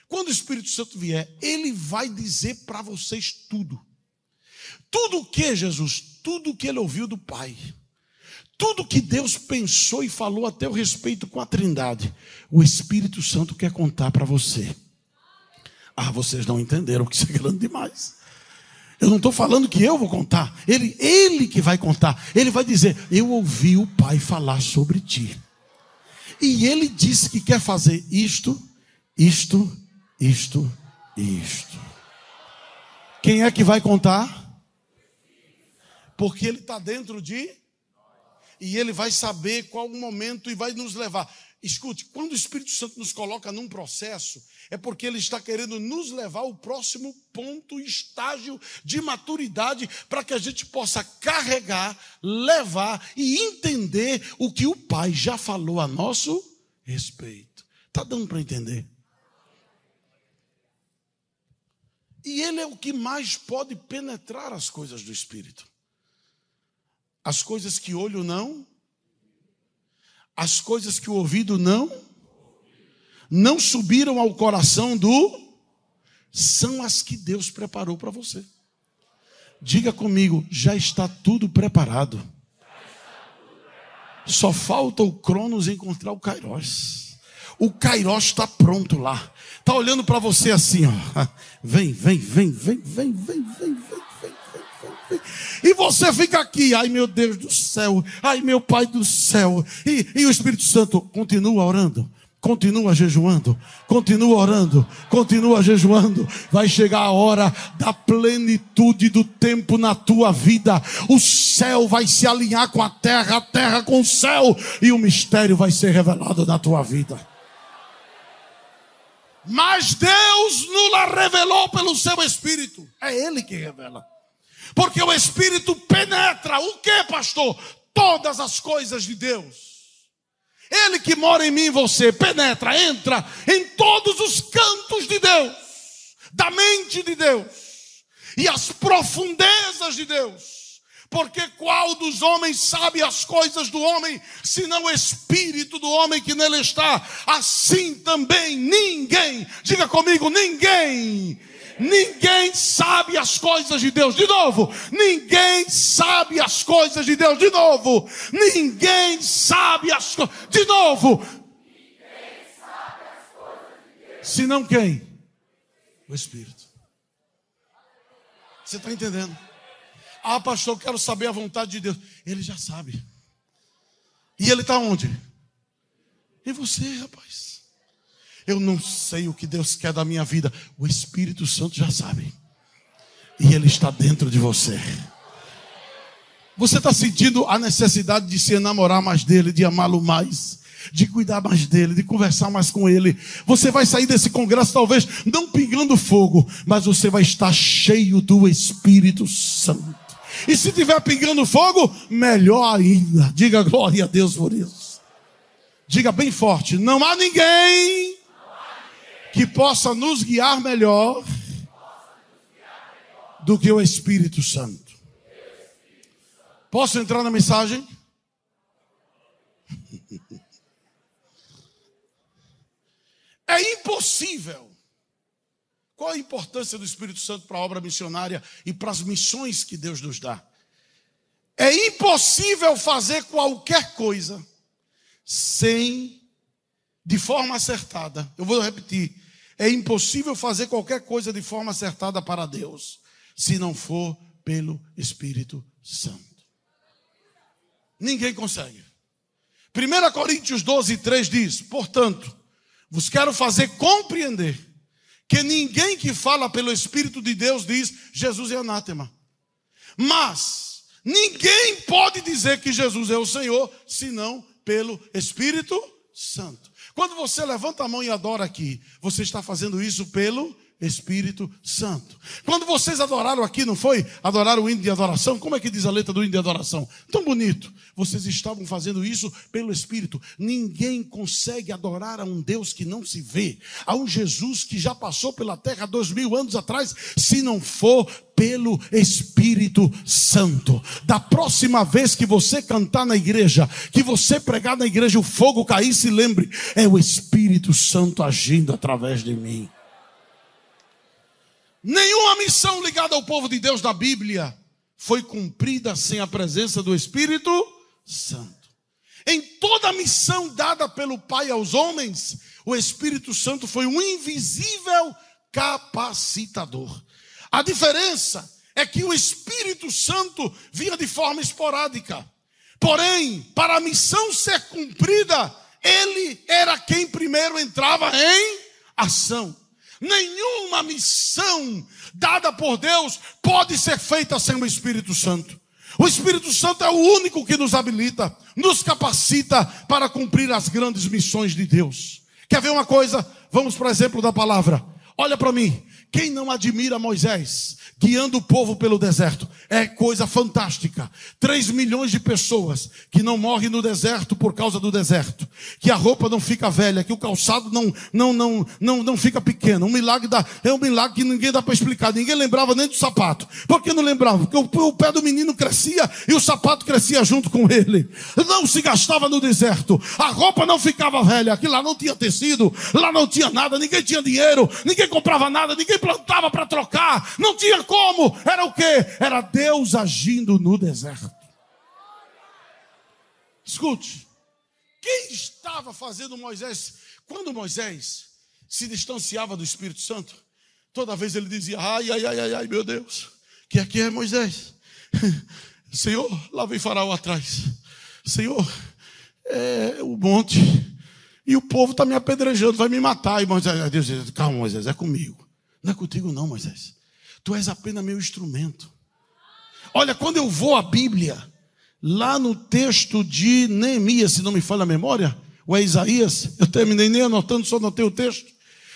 A: quando o Espírito Santo vier, ele vai dizer para vocês tudo. Tudo o que, Jesus? Tudo o que ele ouviu do Pai. Tudo que Deus pensou e falou a teu respeito com a Trindade, o Espírito Santo quer contar para você. Ah, vocês não entenderam que isso é grande demais. Eu não estou falando que eu vou contar, ele, ele que vai contar. Ele vai dizer: Eu ouvi o Pai falar sobre ti. E ele disse que quer fazer isto, isto isto e isto. Quem é que vai contar? Porque ele está dentro de. E ele vai saber qual o momento e vai nos levar. Escute, quando o Espírito Santo nos coloca num processo, é porque ele está querendo nos levar ao próximo ponto, estágio de maturidade, para que a gente possa carregar, levar e entender o que o Pai já falou a nosso respeito. Está dando para entender? E ele é o que mais pode penetrar as coisas do Espírito. As coisas que olho não, as coisas que o ouvido não, não subiram ao coração do, são as que Deus preparou para você. Diga comigo, já está tudo preparado. Só falta o Cronos encontrar o Kairos. O Kairos está pronto lá. Está olhando para você assim, ó. Vem, vem, vem, vem, vem, vem, vem, vem, vem, E você fica aqui, ai meu Deus do céu, ai meu Pai do céu. E, e o Espírito Santo continua orando, continua jejuando, continua orando, continua jejuando. Vai chegar a hora da plenitude do tempo na tua vida. O céu vai se alinhar com a terra, a terra com o céu, e o mistério vai ser revelado na tua vida. Mas Deus nos revelou pelo seu Espírito. É Ele que revela. Porque o Espírito penetra o que, pastor? Todas as coisas de Deus. Ele que mora em mim você penetra, entra em todos os cantos de Deus, da mente de Deus e as profundezas de Deus. Porque qual dos homens sabe as coisas do homem, senão o espírito do homem que nele está? Assim também ninguém, diga comigo, ninguém. Ninguém sabe as coisas de Deus. De novo, ninguém sabe as coisas de Deus. De novo, ninguém sabe as coisas. De novo, ninguém sabe as coisas de Deus. Quem? O Espírito. Você está entendendo? Ah, pastor, eu quero saber a vontade de Deus. Ele já sabe. E ele está onde? Em você, rapaz. Eu não sei o que Deus quer da minha vida. O Espírito Santo já sabe. E ele está dentro de você. Você está sentindo a necessidade de se enamorar mais dele, de amá-lo mais de cuidar mais dele, de conversar mais com ele. Você vai sair desse congresso, talvez não pingando fogo, mas você vai estar cheio do Espírito Santo. E se tiver pingando fogo, melhor ainda. Diga glória a Deus por isso. Diga bem forte: não há ninguém que possa nos guiar melhor do que o Espírito Santo. Posso entrar na mensagem? É impossível qual a importância do Espírito Santo para a obra missionária e para as missões que Deus nos dá? É impossível fazer qualquer coisa sem, de forma acertada. Eu vou repetir. É impossível fazer qualquer coisa de forma acertada para Deus, se não for pelo Espírito Santo. Ninguém consegue. 1 Coríntios 12, 3 diz: Portanto, vos quero fazer compreender que ninguém que fala pelo Espírito de Deus diz Jesus é anátema. Mas ninguém pode dizer que Jesus é o Senhor senão pelo Espírito Santo. Quando você levanta a mão e adora aqui, você está fazendo isso pelo Espírito Santo. Quando vocês adoraram aqui, não foi? Adoraram o hino de adoração? Como é que diz a letra do hino de adoração? Tão bonito. Vocês estavam fazendo isso pelo Espírito. Ninguém consegue adorar a um Deus que não se vê, a um Jesus que já passou pela terra dois mil anos atrás, se não for pelo Espírito Santo. Da próxima vez que você cantar na igreja, que você pregar na igreja, o fogo cair, se lembre, é o Espírito Santo agindo através de mim. Nenhuma missão ligada ao povo de Deus na Bíblia foi cumprida sem a presença do Espírito Santo. Em toda a missão dada pelo Pai aos homens, o Espírito Santo foi um invisível capacitador. A diferença é que o Espírito Santo vinha de forma esporádica. Porém, para a missão ser cumprida, ele era quem primeiro entrava em ação. Nenhuma missão dada por Deus pode ser feita sem o Espírito Santo. O Espírito Santo é o único que nos habilita, nos capacita para cumprir as grandes missões de Deus. Quer ver uma coisa? Vamos para o exemplo da palavra. Olha para mim. Quem não admira Moisés guiando o povo pelo deserto? É coisa fantástica. Três milhões de pessoas que não morrem no deserto por causa do deserto. Que a roupa não fica velha, que o calçado não, não, não, não, não fica pequeno. Um milagre da, é um milagre que ninguém dá para explicar. Ninguém lembrava nem do sapato. Por que não lembrava? Porque o, o pé do menino crescia e o sapato crescia junto com ele. Não se gastava no deserto. A roupa não ficava velha. Aqui lá não tinha tecido, lá não tinha nada, ninguém tinha dinheiro, ninguém comprava nada, ninguém plantava para trocar, não tinha como. Era o que? Era Deus agindo no deserto. Escute, quem estava fazendo Moisés? Quando Moisés se distanciava do Espírito Santo, toda vez ele dizia: Ai, ai, ai, ai, ai meu Deus, que aqui é Moisés. [LAUGHS] Senhor, lá vem Faraó atrás. Senhor, é o monte. E o povo está me apedrejando, vai me matar. E Moisés, Deus calma, Moisés, é comigo. Não é contigo, não, Moisés. Tu és apenas meu instrumento. Olha, quando eu vou à Bíblia, lá no texto de Neemias, se não me falha a memória, ou é Isaías, eu terminei nem anotando, só anotei o texto.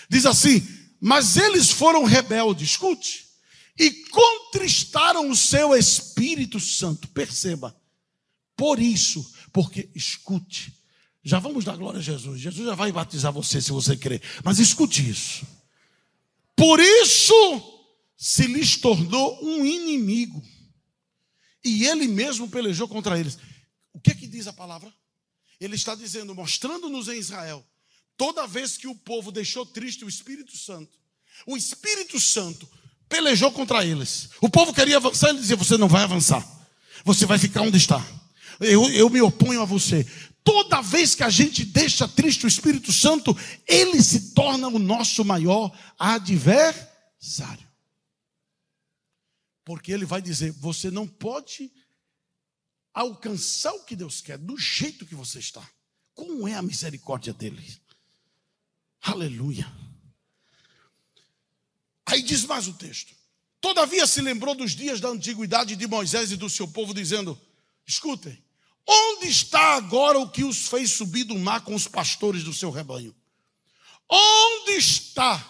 A: Diz assim: Mas eles foram rebeldes, escute, e contristaram o seu Espírito Santo. Perceba, por isso, porque, escute, já vamos dar glória a Jesus. Jesus já vai batizar você se você crer. Mas escute isso. Por isso se lhes tornou um inimigo. E ele mesmo pelejou contra eles. O que é que diz a palavra? Ele está dizendo, mostrando-nos em Israel, toda vez que o povo deixou triste o Espírito Santo, o Espírito Santo pelejou contra eles. O povo queria avançar, ele dizia: Você não vai avançar, você vai ficar onde está. Eu, eu me oponho a você. Toda vez que a gente deixa triste o Espírito Santo, ele se torna o nosso maior adversário. Porque ele vai dizer: você não pode alcançar o que Deus quer do jeito que você está. Como é a misericórdia dele? Aleluia. Aí diz mais o texto: Todavia se lembrou dos dias da antiguidade de Moisés e do seu povo, dizendo: Escutem, Onde está agora o que os fez subir do mar com os pastores do seu rebanho? Onde está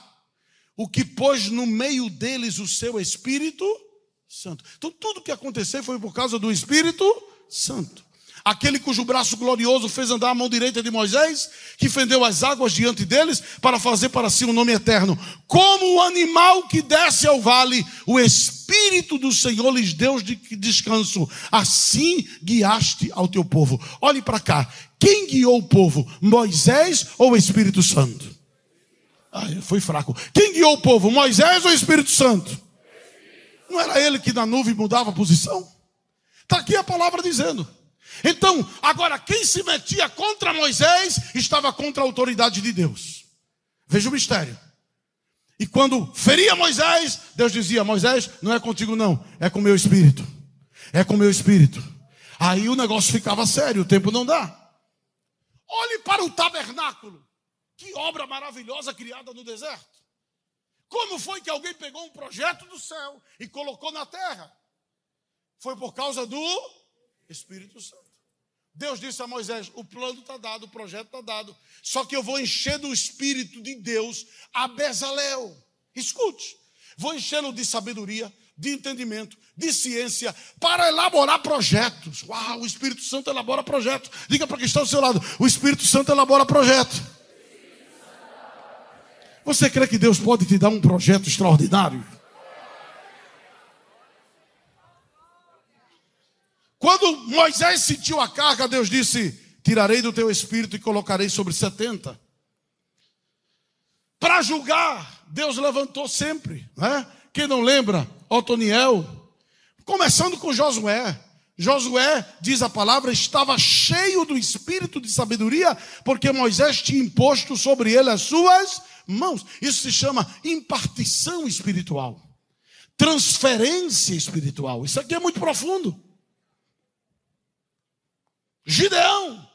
A: o que pôs no meio deles o seu Espírito Santo? Então, tudo que aconteceu foi por causa do Espírito Santo aquele cujo braço glorioso fez andar a mão direita de Moisés, que fendeu as águas diante deles, para fazer para si um nome eterno. Como o animal que desce ao vale, o Espírito do Senhor lhes deu de descanso. Assim guiaste ao teu povo. Olhe para cá. Quem guiou o povo? Moisés ou o Espírito Santo? Ah, foi fraco. Quem guiou o povo? Moisés ou o Espírito Santo? Não era ele que na nuvem mudava a posição? Está aqui a palavra dizendo. Então, agora, quem se metia contra Moisés estava contra a autoridade de Deus. Veja o mistério. E quando feria Moisés, Deus dizia: Moisés, não é contigo, não, é com o meu espírito. É com o meu espírito. Aí o negócio ficava sério, o tempo não dá. Olhe para o tabernáculo. Que obra maravilhosa criada no deserto. Como foi que alguém pegou um projeto do céu e colocou na terra? Foi por causa do Espírito Santo. Deus disse a Moisés: o plano está dado, o projeto está dado. Só que eu vou encher do Espírito de Deus a Bezalel. Escute, vou enchê-lo de sabedoria, de entendimento, de ciência, para elaborar projetos. Uau, o Espírito Santo elabora projetos. Diga para quem está ao seu lado: o Espírito Santo elabora projetos. Você crê que Deus pode te dar um projeto extraordinário? Quando Moisés sentiu a carga, Deus disse: Tirarei do teu espírito e colocarei sobre setenta. Para julgar, Deus levantou sempre. Né? Quem não lembra? Otoniel. Começando com Josué. Josué, diz a palavra, estava cheio do espírito de sabedoria, porque Moisés tinha imposto sobre ele as suas mãos. Isso se chama impartição espiritual, transferência espiritual. Isso aqui é muito profundo. Gideão.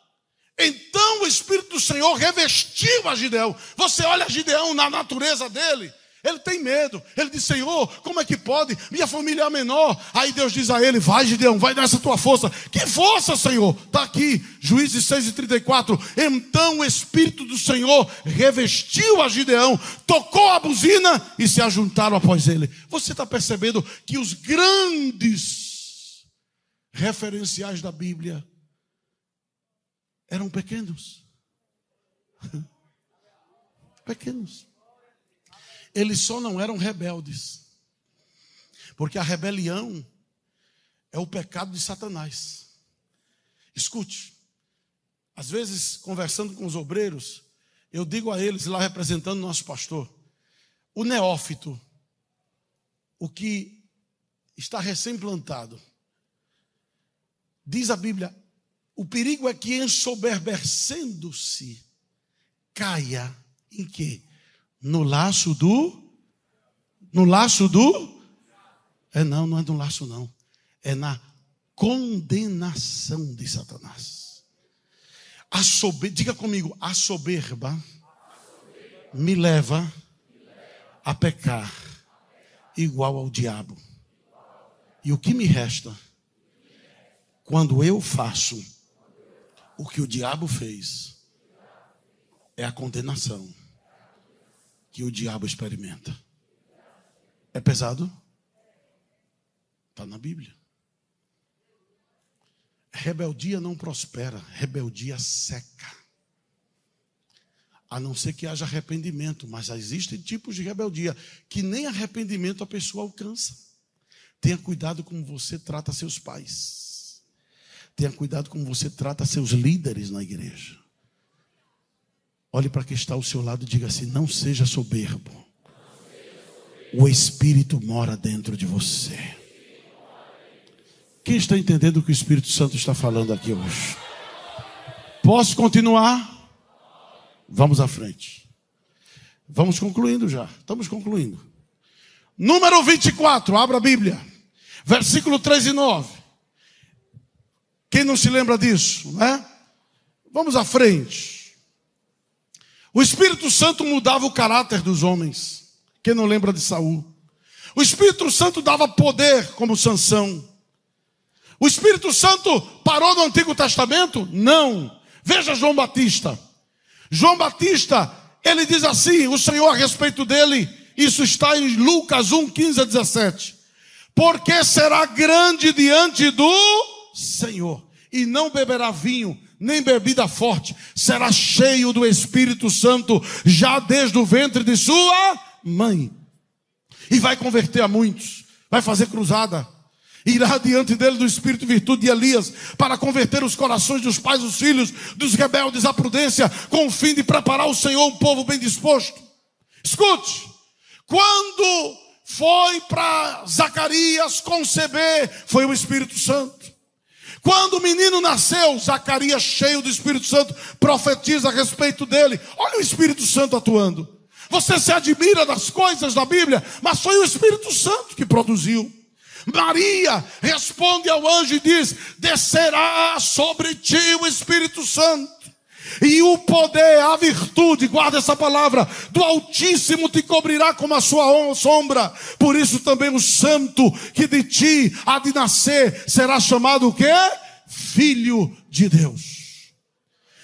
A: Então o Espírito do Senhor revestiu a Gideão. Você olha Gideão na natureza dele. Ele tem medo. Ele diz: Senhor, como é que pode? Minha família é menor. Aí Deus diz a ele: Vai, Gideão, vai nessa tua força. Que força, Senhor? Está aqui, Juízes 6 e 34. Então o Espírito do Senhor revestiu a Gideão, tocou a buzina e se ajuntaram após ele. Você está percebendo que os grandes referenciais da Bíblia eram pequenos. [LAUGHS] pequenos. Eles só não eram rebeldes. Porque a rebelião é o pecado de Satanás. Escute, às vezes, conversando com os obreiros, eu digo a eles, lá representando o nosso pastor, o neófito, o que está recém-plantado, diz a Bíblia, o perigo é que ensoberbecendo-se, caia em quê? No laço do. No laço do. É não, não é no laço, não. É na condenação de Satanás. A diga comigo, a soberba me leva a pecar igual ao diabo. E o que me resta quando eu faço o que o diabo fez é a condenação que o diabo experimenta. É pesado? Está na Bíblia. Rebeldia não prospera, rebeldia seca. A não ser que haja arrependimento, mas existem tipos de rebeldia que nem arrependimento a pessoa alcança. Tenha cuidado como você trata seus pais. Tenha cuidado como você trata seus líderes na igreja. Olhe para quem está ao seu lado e diga assim: não seja soberbo. O Espírito mora dentro de você. Quem está entendendo o que o Espírito Santo está falando aqui hoje? Posso continuar? Vamos à frente. Vamos concluindo já. Estamos concluindo. Número 24, abra a Bíblia. Versículo 3 e 9. Quem não se lembra disso, né? Vamos à frente. O Espírito Santo mudava o caráter dos homens. Quem não lembra de Saul? O Espírito Santo dava poder, como Sansão. O Espírito Santo parou no Antigo Testamento? Não. Veja João Batista. João Batista, ele diz assim: o Senhor a respeito dele, isso está em Lucas 1, 15 a 17. Porque será grande diante do Senhor, e não beberá vinho, nem bebida forte, será cheio do Espírito Santo, já desde o ventre de sua mãe. E vai converter a muitos, vai fazer cruzada. Irá diante dele do Espírito virtude de Elias, para converter os corações dos pais, dos filhos, dos rebeldes à prudência, com o fim de preparar o Senhor um povo bem disposto. Escute, quando foi para Zacarias conceber, foi o Espírito Santo. Quando o menino nasceu, Zacarias, cheio do Espírito Santo, profetiza a respeito dele. Olha o Espírito Santo atuando. Você se admira das coisas da Bíblia, mas foi o Espírito Santo que produziu. Maria responde ao anjo e diz: Descerá sobre ti o Espírito Santo. E o poder, a virtude, guarda essa palavra, do Altíssimo te cobrirá como a sua sombra. Por isso também o santo que de ti há de nascer será chamado o quê? Filho de Deus.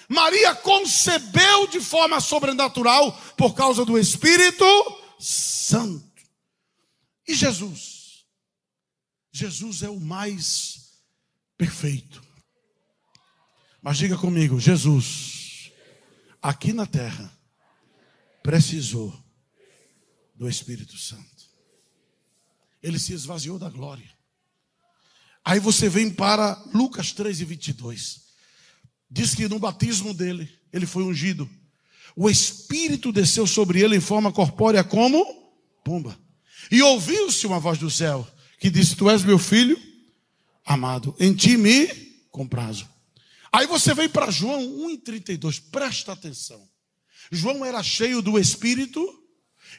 A: Maria concebeu de forma sobrenatural por causa do Espírito Santo. E Jesus? Jesus é o mais perfeito. Mas diga comigo, Jesus, aqui na terra, precisou do Espírito Santo. Ele se esvaziou da glória. Aí você vem para Lucas 13, 22. Diz que no batismo dele, ele foi ungido. O Espírito desceu sobre ele em forma corpórea como pomba. E ouviu-se uma voz do céu que disse: Tu és meu filho amado, em ti me comprazo. Aí você vem para João 1,32, presta atenção. João era cheio do Espírito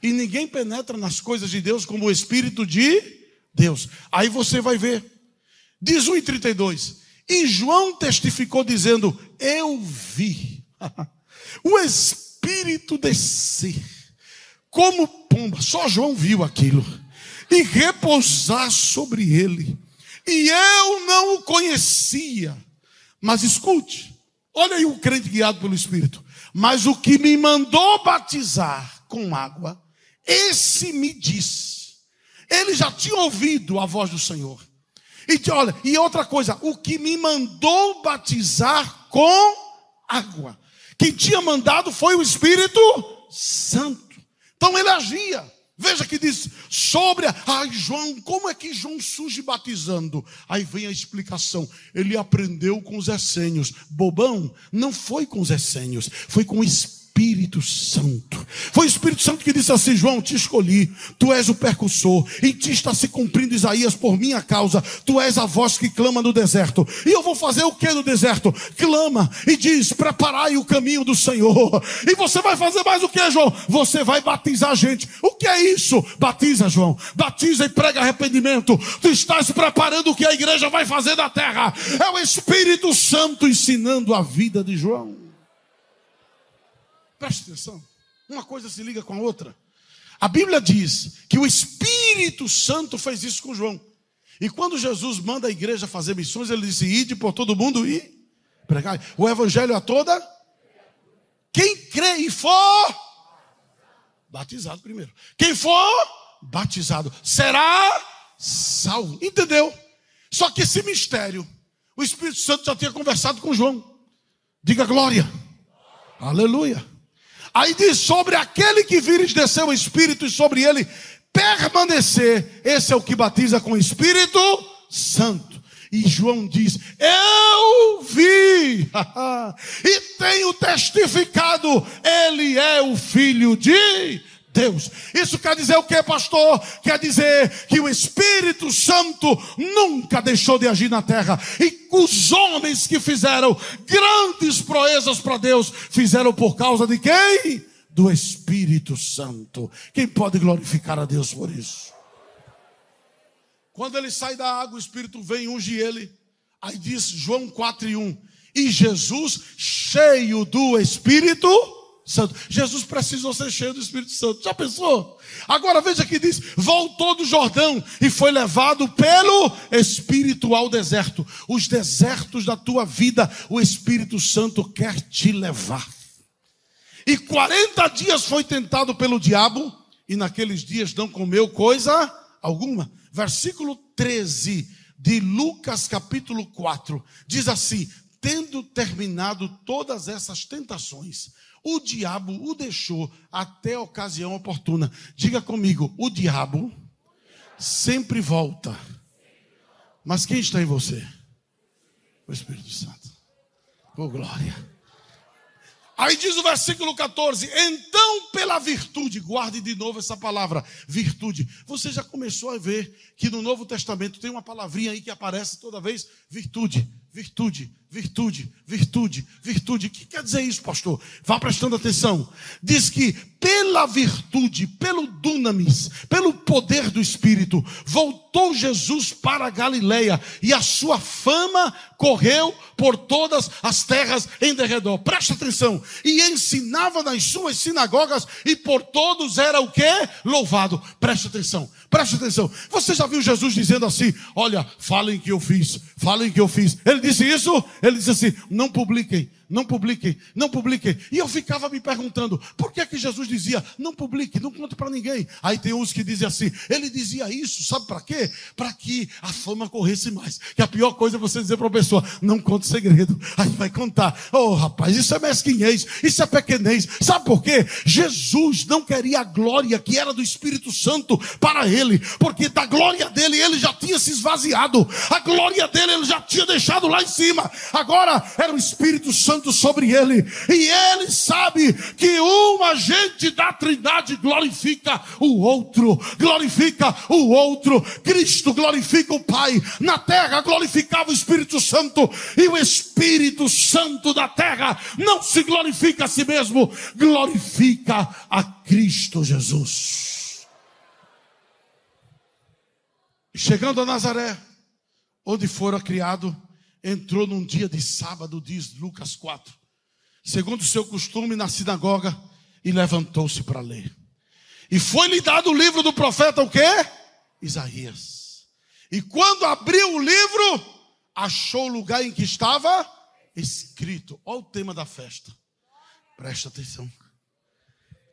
A: e ninguém penetra nas coisas de Deus como o Espírito de Deus. Aí você vai ver. Diz 1,32: e João testificou dizendo: Eu vi [LAUGHS] o Espírito descer como pomba. Só João viu aquilo e repousar sobre ele. E eu não o conhecia. Mas escute, olha aí o crente guiado pelo Espírito. Mas o que me mandou batizar com água, esse me disse. Ele já tinha ouvido a voz do Senhor. E olha, e outra coisa, o que me mandou batizar com água. Quem tinha mandado foi o Espírito Santo. Então ele agia. Veja que diz sobre. Ai, João, como é que João surge batizando? Aí vem a explicação. Ele aprendeu com os essênios. Bobão, não foi com os essênios, foi com o Espírito Espírito Santo. Foi o Espírito Santo que disse assim: João, te escolhi, tu és o percussor, em ti está se cumprindo Isaías por minha causa, tu és a voz que clama no deserto. E eu vou fazer o que no deserto? Clama e diz: preparai o caminho do Senhor. E você vai fazer mais o que, João? Você vai batizar a gente. O que é isso? Batiza, João. Batiza e prega arrependimento. Tu estás preparando o que a igreja vai fazer na terra. É o Espírito Santo ensinando a vida de João. Preste atenção. Uma coisa se liga com a outra. A Bíblia diz que o Espírito Santo fez isso com João. E quando Jesus manda a igreja fazer missões, ele disse: Ide por todo mundo e pregar o evangelho a toda. Quem crê e for batizado primeiro. Quem for batizado será salvo. Entendeu? Só que esse mistério, o Espírito Santo já tinha conversado com João. Diga glória. Aleluia. Aí diz: sobre aquele que vires descer o Espírito e sobre ele permanecer. Esse é o que batiza com o Espírito Santo. E João diz: Eu vi [LAUGHS] e tenho testificado, ele é o filho de Deus. Isso quer dizer o que, pastor? Quer dizer que o Espírito Santo nunca deixou de agir na terra. E os homens que fizeram grandes proezas para Deus, fizeram por causa de quem? Do Espírito Santo. Quem pode glorificar a Deus por isso? Quando ele sai da água, o Espírito vem unge ele. Aí diz João 4 e 1. E Jesus, cheio do Espírito Santo. Jesus precisou ser cheio do Espírito Santo. Já pensou? Agora veja que diz: voltou do Jordão e foi levado pelo Espírito ao deserto. Os desertos da tua vida, o Espírito Santo quer te levar. E 40 dias foi tentado pelo diabo, e naqueles dias não comeu coisa alguma. Versículo 13 de Lucas capítulo 4 diz assim: tendo terminado todas essas tentações, o diabo o deixou até a ocasião oportuna. Diga comigo: o diabo sempre volta. Mas quem está em você? O Espírito Santo. Oh, glória. Aí diz o versículo 14: Então, pela virtude, guarde de novo essa palavra, virtude. Você já começou a ver que no Novo Testamento tem uma palavrinha aí que aparece toda vez: virtude, virtude, virtude, virtude, virtude. O que quer dizer isso, pastor? Vá prestando atenção. Diz que pela virtude, pelo dunamis, pelo poder do Espírito, voltou Jesus para a Galileia e a sua fama correu por todas as terras em derredor. Presta atenção. E ensinava nas suas sinagogas e por todos era o que? Louvado. Presta atenção. Presta atenção. Você já viu Jesus dizendo assim: Olha, falem que eu fiz, falem que eu fiz. Ele disse isso? Ele disse assim: Não publiquem não publiquem, não publiquem. E eu ficava me perguntando, por que que Jesus dizia, não publique, não conte para ninguém? Aí tem uns que dizem assim, ele dizia isso, sabe para quê? Para que a fama corresse mais. Que a pior coisa é você dizer para uma pessoa, não conte segredo. Aí vai contar. Oh, rapaz, isso é mesquinhez, isso é pequenez. Sabe por quê? Jesus não queria a glória que era do Espírito Santo para ele, porque da glória dele ele já tinha se esvaziado. A glória dele ele já tinha deixado lá em cima. Agora era o Espírito Santo Santo sobre ele, e ele sabe que um agente da Trindade glorifica o outro, glorifica o outro. Cristo glorifica o Pai, na terra glorificava o Espírito Santo, e o Espírito Santo da terra não se glorifica a si mesmo, glorifica a Cristo Jesus. Chegando a Nazaré, onde fora criado, entrou num dia de sábado, diz Lucas 4, segundo o seu costume, na sinagoga e levantou-se para ler. E foi-lhe dado o livro do profeta, o quê? Isaías. E quando abriu o livro, achou o lugar em que estava escrito. Olha o tema da festa. Presta atenção.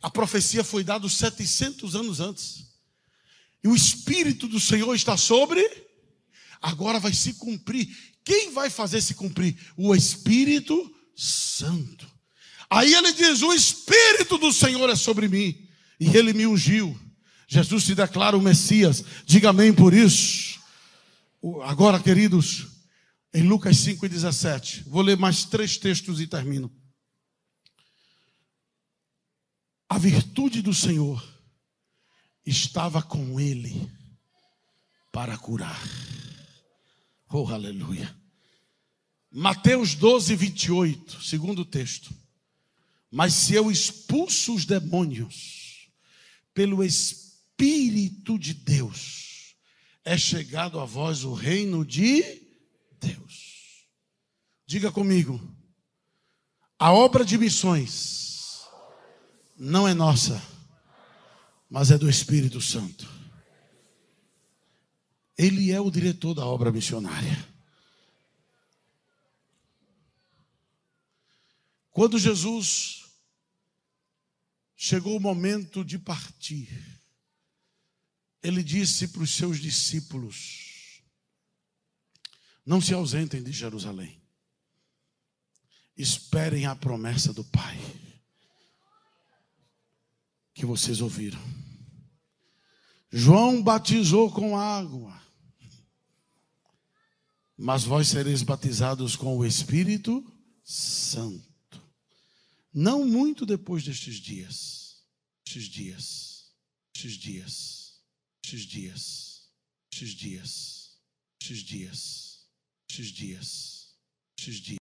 A: A profecia foi dada 700 anos antes. E o Espírito do Senhor está sobre. Agora vai se cumprir. Quem vai fazer se cumprir? O Espírito Santo. Aí ele diz: O Espírito do Senhor é sobre mim, e ele me ungiu. Jesus se declara o Messias, diga amém por isso. Agora, queridos, em Lucas 5,17, vou ler mais três textos e termino. A virtude do Senhor estava com ele para curar. Oh, aleluia. Mateus 12, 28, segundo texto. Mas se eu expulso os demônios pelo Espírito de Deus, é chegado a vós o reino de Deus. Diga comigo, a obra de missões não é nossa, mas é do Espírito Santo. Ele é o diretor da obra missionária. Quando Jesus chegou o momento de partir, ele disse para os seus discípulos: Não se ausentem de Jerusalém, esperem a promessa do Pai, que vocês ouviram. João batizou com água, mas vós sereis batizados com o Espírito Santo. Não muito depois destes dias. Estes dias. Estes dias. Estes dias. Estes dias. Estes dias. Estes dias. Estes dias.